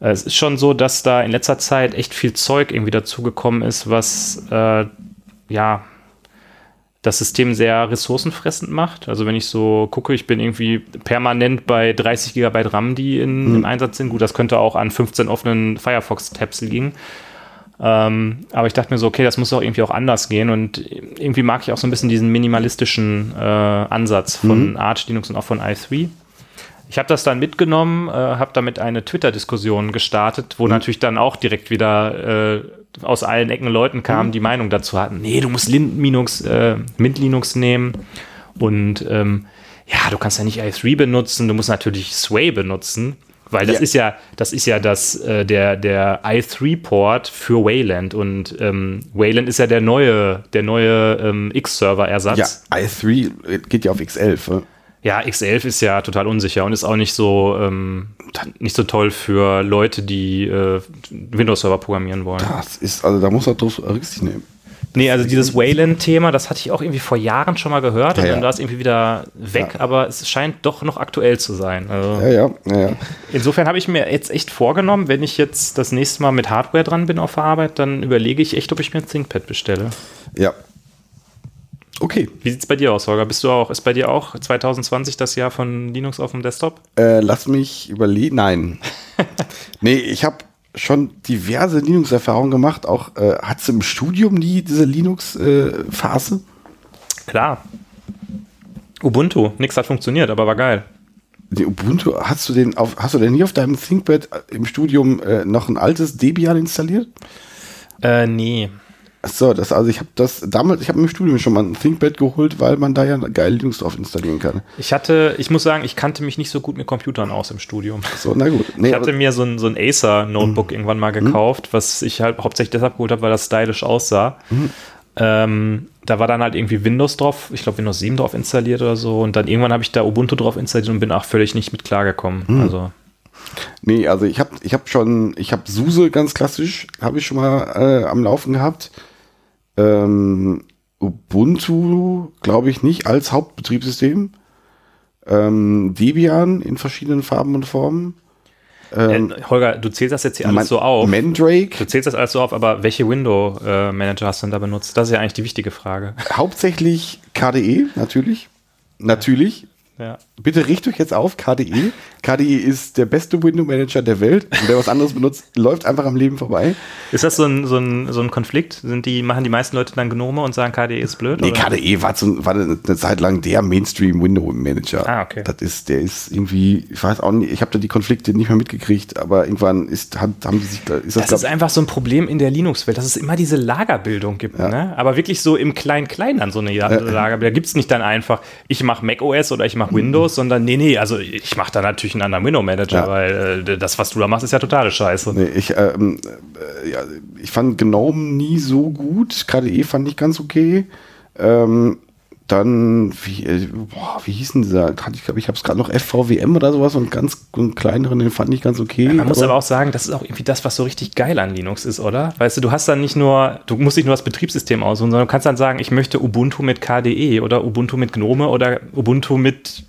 C: es ist schon so, dass da in letzter Zeit echt viel Zeug irgendwie dazugekommen ist, was äh, ja das System sehr ressourcenfressend macht. Also wenn ich so gucke, ich bin irgendwie permanent bei 30 GB RAM, die in,
B: Mhm.
C: im Einsatz sind. Gut, das könnte auch an 15 offenen Firefox-Tabs liegen. Ähm, aber ich dachte mir so, okay, das muss auch irgendwie auch anders gehen. Und irgendwie mag ich auch so ein bisschen diesen minimalistischen äh, Ansatz von Arch Linux und auch von i3. Ich habe das dann mitgenommen, äh, habe damit eine Twitter-Diskussion gestartet, wo natürlich dann auch direkt wieder äh, aus allen Ecken Leuten kamen, die Meinung dazu hatten, nee, du musst Lin Linux, äh, Mint Linux nehmen und ähm, ja, du kannst ja nicht i3 benutzen, du musst natürlich Sway benutzen, weil das
B: Ja.
C: ist ja, das ist ja das, äh, der, der i3-Port für Wayland und ähm, Wayland ist ja der neue, der neue ähm, X-Server-Ersatz.
B: Ja, i3 geht ja auf X11.
C: Ja, X11 ist ja total unsicher und ist auch nicht so, ähm, nicht so toll für Leute, die äh, Windows-Server programmieren wollen.
B: Das ist, also da muss man drauf Rücksicht nehmen.
C: Nee, also dieses Wayland-Thema, das hatte ich auch irgendwie vor Jahren schon mal gehört und
B: Ja, ja.
C: dann war es irgendwie wieder weg, aber es scheint doch noch aktuell zu sein. Also
B: Ja, ja, ja, ja.
C: insofern habe ich mir jetzt echt vorgenommen, wenn ich jetzt das nächste Mal mit Hardware dran bin auf der Arbeit, dann überlege ich echt, ob ich mir ein ThinkPad bestelle.
B: ja. Okay,
C: Wie sieht es bei dir aus, Holger? Bist du auch, ist bei dir auch 2020 das Jahr von Linux auf dem Desktop?
B: äh, lass mich überlegen. Nein. nee, ich habe schon diverse Linux-Erfahrungen gemacht. Auch äh, hattest du im Studium nie diese Linux-Phase?
C: Klar. Ubuntu, nix hat funktioniert, aber war geil.
B: Die Ubuntu, hast du den auf, hast du denn nie auf deinem ThinkPad äh, im Studium äh, noch ein altes Debian installiert?
C: Äh, nee.
B: Achso, das, also ich habe das damals, ich habe im Studium schon mal ein ThinkPad geholt, weil man da ja geil Linux drauf installieren kann.
C: Ich hatte, ich muss sagen, ich kannte mich nicht so gut mit Computern aus im Studium.
B: So, na gut. Nee,
C: Ich hatte mir so ein, so ein Acer-Notebook irgendwann mal gekauft, was ich halt hauptsächlich deshalb geholt habe, weil das stylisch aussah. Ähm, da war dann halt irgendwie Windows drauf, ich glaube Windows 7 drauf installiert oder so. Und dann irgendwann habe ich da Ubuntu drauf installiert und bin auch völlig nicht mit klargekommen. Also,
B: Nee, also ich habe ich hab schon, ich habe SUSE ganz klassisch, habe ich schon mal äh, am Laufen gehabt. Ähm, Ubuntu, glaube ich nicht, als Hauptbetriebssystem. Ähm, Debian in verschiedenen Farben und Formen.
C: äh, Holger, du zählst das jetzt hier alles so auf.
B: Mandrake,
C: Du zählst das alles so auf, aber welche Window-Manager hast du denn da benutzt? Das ist ja eigentlich die wichtige Frage.
B: hauptsächlich KDE, natürlich. Natürlich.
C: Ja.
B: Bitte richt euch jetzt auf, KDE. KDE ist der beste Window Manager der Welt. Und wer was anderes benutzt, läuft einfach am Leben vorbei.
C: Ist das so ein, so, ein, so ein Konflikt? Sind die, machen die meisten Leute dann Gnome und sagen, KDE ist blöd?
B: Nee,
C: oder?
B: KDE war, zu, war eine Zeit lang der Mainstream Window Manager.
C: Ah, okay.
B: Das ist, der ist irgendwie, ich weiß auch nicht, ich habe da die Konflikte nicht mehr mitgekriegt, aber irgendwann ist, hat, haben die sich da, ist das,
C: Das ist einfach so ein Problem in der Linux-Welt, dass es immer diese Lagerbildung gibt. Ne? Aber wirklich so im Klein-Klein dann so eine ja Lagerbildung. Da gibt es nicht dann einfach, ich mache macOS oder ich mache Windows, sondern nee, nee, also ich mache da natürlich einen anderen Window-Manager,
B: Ja.
C: weil äh, das, was du da machst, ist ja totale Scheiße.
B: nee, ich, ähm, äh, ja, ich fand GNOME nie so gut. KDE fand ich ganz okay. Ähm, dann, wie, äh, boah, wie hieß denn dieser? Hatte Ich glaube, ich habe es gerade noch FVWM oder sowas und ganz einen kleineren, den fand ich ganz okay.
C: Man muss aber auch sagen, das ist auch irgendwie das, was so richtig geil an Linux ist, oder? Weißt du, du hast dann nicht nur, du musst nicht nur das Betriebssystem aussuchen, sondern du kannst dann sagen, ich möchte Ubuntu mit KDE oder Ubuntu mit Gnome oder Ubuntu mit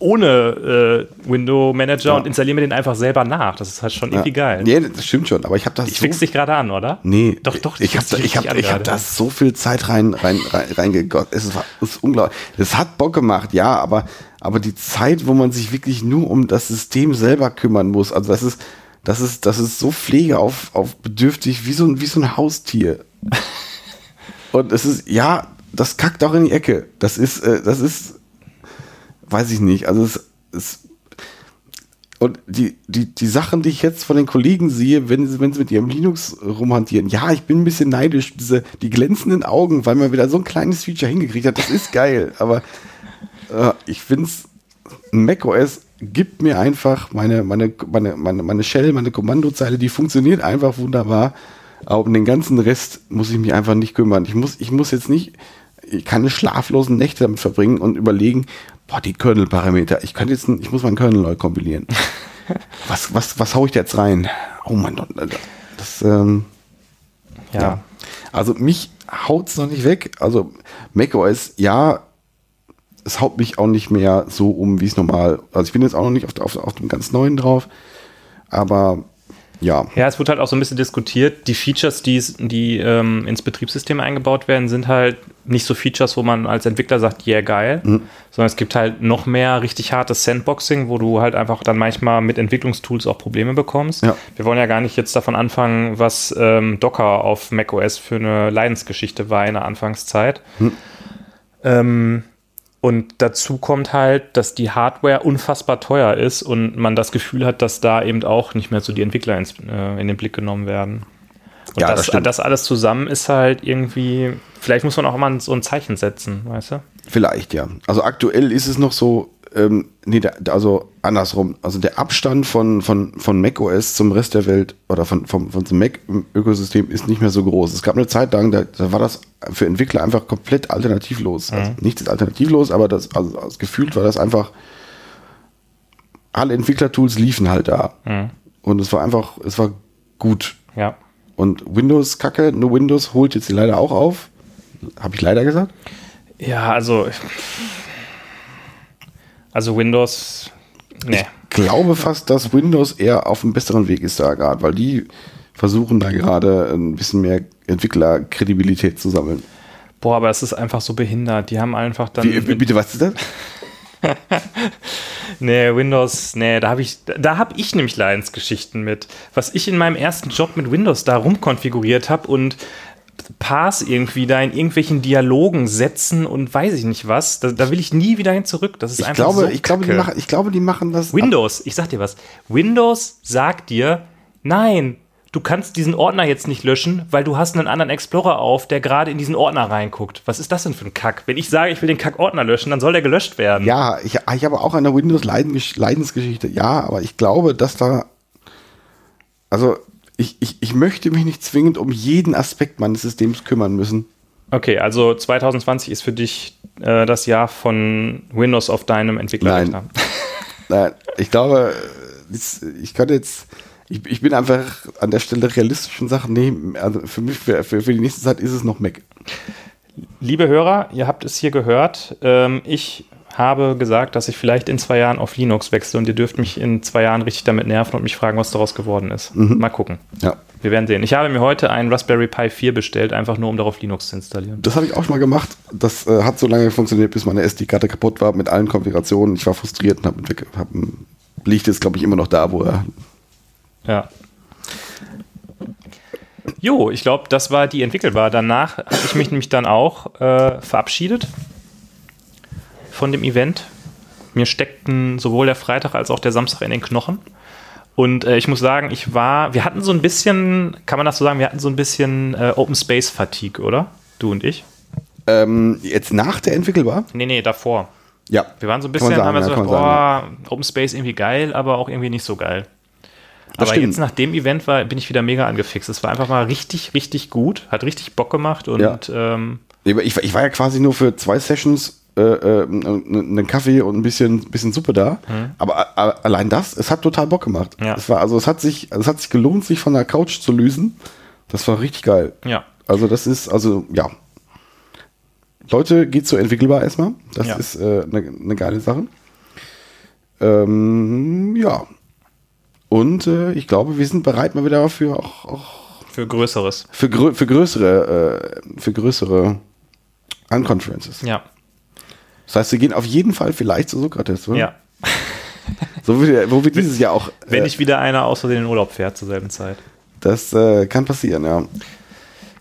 C: ohne äh, Window Manager
B: Ja.
C: und installiere mir den einfach selber nach. Das ist halt schon irgendwie geil.
B: Ja, das stimmt schon, aber ich habe das
C: Ich fix dich gerade an, oder?
B: Nee,
C: Doch, doch,
B: Ich habe ich hab, ich hab da so viel Zeit rein, rein, rein, reingegott. Es es ist unglaublich. Es hat Bock gemacht, ja, aber, aber die Zeit, wo man sich wirklich nur um das System selber kümmern muss, also das ist, das ist, das ist so pflege auf, auf bedürftig wie so ein, wie so ein Haustier. Und es ist, ja, das kackt auch in die Ecke. Das ist, äh, das ist, weiß ich nicht. Also es, es und die, die, die Sachen, die ich jetzt von den Kollegen sehe, wenn sie, wenn sie mit ihrem Linux rumhantieren, ja, ich bin ein bisschen neidisch, diese, die glänzenden Augen, weil man wieder so ein kleines Feature hingekriegt hat, das ist geil, aber äh, ich find's macOS gibt mir einfach meine, meine, meine, meine, meine Shell, meine Kommandozeile, die funktioniert einfach wunderbar. Aber um den ganzen Rest muss ich mich einfach nicht kümmern. Ich muss, ich muss jetzt nicht keine schlaflosen Nächte damit verbringen und überlegen, boah, die Kernel-Parameter, ich könnte jetzt, ich muss meinen Kernel neu kompilieren. was, was, was hau ich da jetzt rein? Oh mein Gott, das, ähm, ja. ja. Also mich haut es noch nicht weg. Also macOS, ja, es haut mich auch nicht mehr so um, wie es normal. Also ich bin jetzt auch noch nicht auf, auf, auf dem ganz neuen drauf, aber ja.
C: Ja, es wird halt auch so ein bisschen diskutiert. Die Features, die, die ähm, ins Betriebssystem eingebaut werden, sind halt nicht so Features, wo man als Entwickler sagt, yeah, geil, mhm. sondern es gibt halt noch mehr richtig hartes Sandboxing, wo du halt einfach dann manchmal mit Entwicklungstools auch Probleme bekommst. Ja. Wir wollen ja gar nicht jetzt davon anfangen, was ähm, Docker auf macOS für eine Leidensgeschichte war in der Anfangszeit. Mhm. Ähm, und dazu kommt halt, dass die Hardware unfassbar teuer ist und man das Gefühl hat, dass da eben auch nicht mehr so die Entwickler ins, äh, in den Blick genommen werden. Und ja, das, das, das, alles zusammen ist halt irgendwie, vielleicht muss man auch mal so ein Zeichen setzen, weißt du?
B: Vielleicht, ja. Also aktuell ist es noch so, ähm, nee, der, also andersrum. Also der Abstand von, von, von macOS zum Rest der Welt oder von, von dem Mac-Ökosystem ist nicht mehr so groß. Es gab eine Zeit lang, da, da war das für Entwickler einfach komplett alternativlos. Mhm. Also nichts ist alternativlos, aber das, also, also gefühlt war das einfach, alle Entwicklertools liefen halt da. Mhm. Und es war einfach, es war gut.
C: Ja.
B: Und Windows Kacke, nur Windows holt jetzt leider auch auf. Habe ich leider gesagt?
C: Ja, also also Windows,
B: nee. Ich glaube fast, dass Windows eher auf einem besseren Weg ist da gerade, weil die versuchen da gerade ein bisschen mehr Entwicklerkredibilität zu sammeln.
C: Boah, aber es ist einfach so behindert. Die haben einfach dann.
B: Wie, bitte, was ist das?
C: nee, Windows, nee, da habe ich, da habe ich nämlich Leidensgeschichten mit. Was ich in meinem ersten Job mit Windows da rumkonfiguriert habe und Pass irgendwie da in irgendwelchen Dialogen setzen und weiß ich nicht was. Da, da will ich nie wieder hin zurück. Das ist
B: ich
C: einfach
B: glaube,
C: so
B: ich glaube, die machen, ich glaube, die machen das.
C: Windows, ich sag dir was. Windows sagt dir, nein, du kannst diesen Ordner jetzt nicht löschen, weil du hast einen anderen Explorer auf, der gerade in diesen Ordner reinguckt. Was ist das denn für ein Kack? Wenn ich sage, ich will den Kack-Ordner löschen, dann soll der gelöscht werden.
B: Ja, ich, ich habe auch eine Windows-Leidensgeschichte. Ja, aber ich glaube, dass da also ich, ich, ich möchte mich nicht zwingend um jeden Aspekt meines Systems kümmern müssen.
C: Okay, also 2020 ist für dich äh, das Jahr von Windows auf deinem Entwicklerrechner.
B: Nein. Nein, ich glaube, ich kann jetzt, ich, ich bin einfach an der Stelle realistischen Sachen nehmen. Also für mich, für, für, für die nächste Zeit ist es noch Mac.
C: Liebe Hörer, ihr habt es hier gehört. Ähm, ich habe gesagt, dass ich vielleicht in zwei Jahren auf Linux wechsle und ihr dürft mich in zwei Jahren richtig damit nerven und mich fragen, was daraus geworden ist. Mhm. Mal gucken.
B: Ja.
C: Wir werden sehen. Ich habe mir heute einen Raspberry Pi 4 bestellt, einfach nur um darauf Linux zu installieren.
B: Das habe ich auch schon mal gemacht. Das äh, hat so lange funktioniert, bis meine SD-Karte kaputt war mit allen Konfigurationen. Ich war frustriert und habe hab, liegt jetzt, glaube ich, immer noch da, wo er.
C: Ja. Jo, ich glaube, das war die entwickelbar. Danach habe ich mich nämlich dann auch äh, verabschiedet von dem Event. Mir steckten sowohl der Freitag als auch der Samstag in den Knochen. Und äh, ich muss sagen, ich war, wir hatten so ein bisschen, kann man das so sagen, wir hatten so ein bisschen äh, Open Space Fatigue, oder? Du und ich?
B: Ähm, jetzt nach der Entwickelbar?
C: Nee, nee, davor.
B: Ja.
C: Wir waren so ein bisschen, sagen, haben wir ja, so, boah, Open Space irgendwie geil, aber auch irgendwie nicht so geil. Das aber stimmt. jetzt nach dem Event war, bin ich wieder mega angefixt. Es war einfach mal richtig, richtig gut, hat richtig Bock gemacht und ja. ähm,
B: ich, ich war ja quasi nur für zwei Sessions äh, äh, einen Kaffee und ein bisschen, bisschen Suppe da. Mhm. Aber allein das, es hat total Bock gemacht. Ja. Es war, also es hat sich, es hat sich gelohnt, sich von der Couch zu lösen. Das war richtig geil.
C: Ja.
B: Also das ist, also ja. Leute, geht zur entwickelbar erstmal. Das ja. ist eine äh, ne, ne geile Sache. Ähm, ja. Und äh, ich glaube, wir sind bereit mal wieder für auch, auch
C: für Größeres.
B: Für, grö für größere, äh, für größere Unconferences.
C: Ja.
B: Das heißt, wir gehen auf jeden Fall vielleicht zu Sokrates, oder?
C: Ja.
B: So wie, wo wir dieses Jahr auch.
C: Wenn äh, nicht wieder einer außer den Urlaub fährt zur selben Zeit.
B: Das äh, kann passieren, ja.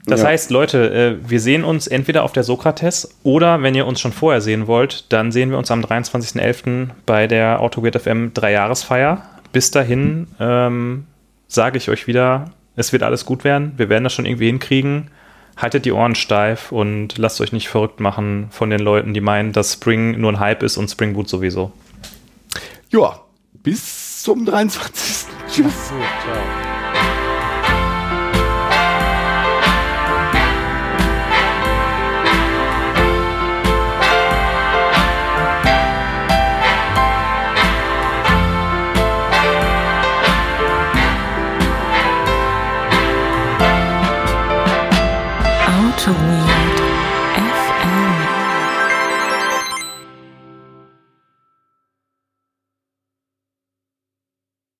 C: Das ja. heißt, Leute, äh, wir sehen uns entweder auf der Sokrates oder wenn ihr uns schon vorher sehen wollt, dann sehen wir uns am 23.11. bei der AutoGate FM Dreijahresfeier. Bis dahin ähm, sage ich euch wieder, es wird alles gut werden. Wir werden das schon irgendwie hinkriegen haltet die Ohren steif und lasst euch nicht verrückt machen von den Leuten, die meinen, dass Spring nur ein Hype ist und Spring Boot sowieso.
B: Ja, bis zum 23. Tschüss.
C: Gut, ciao.
A: Outer Weird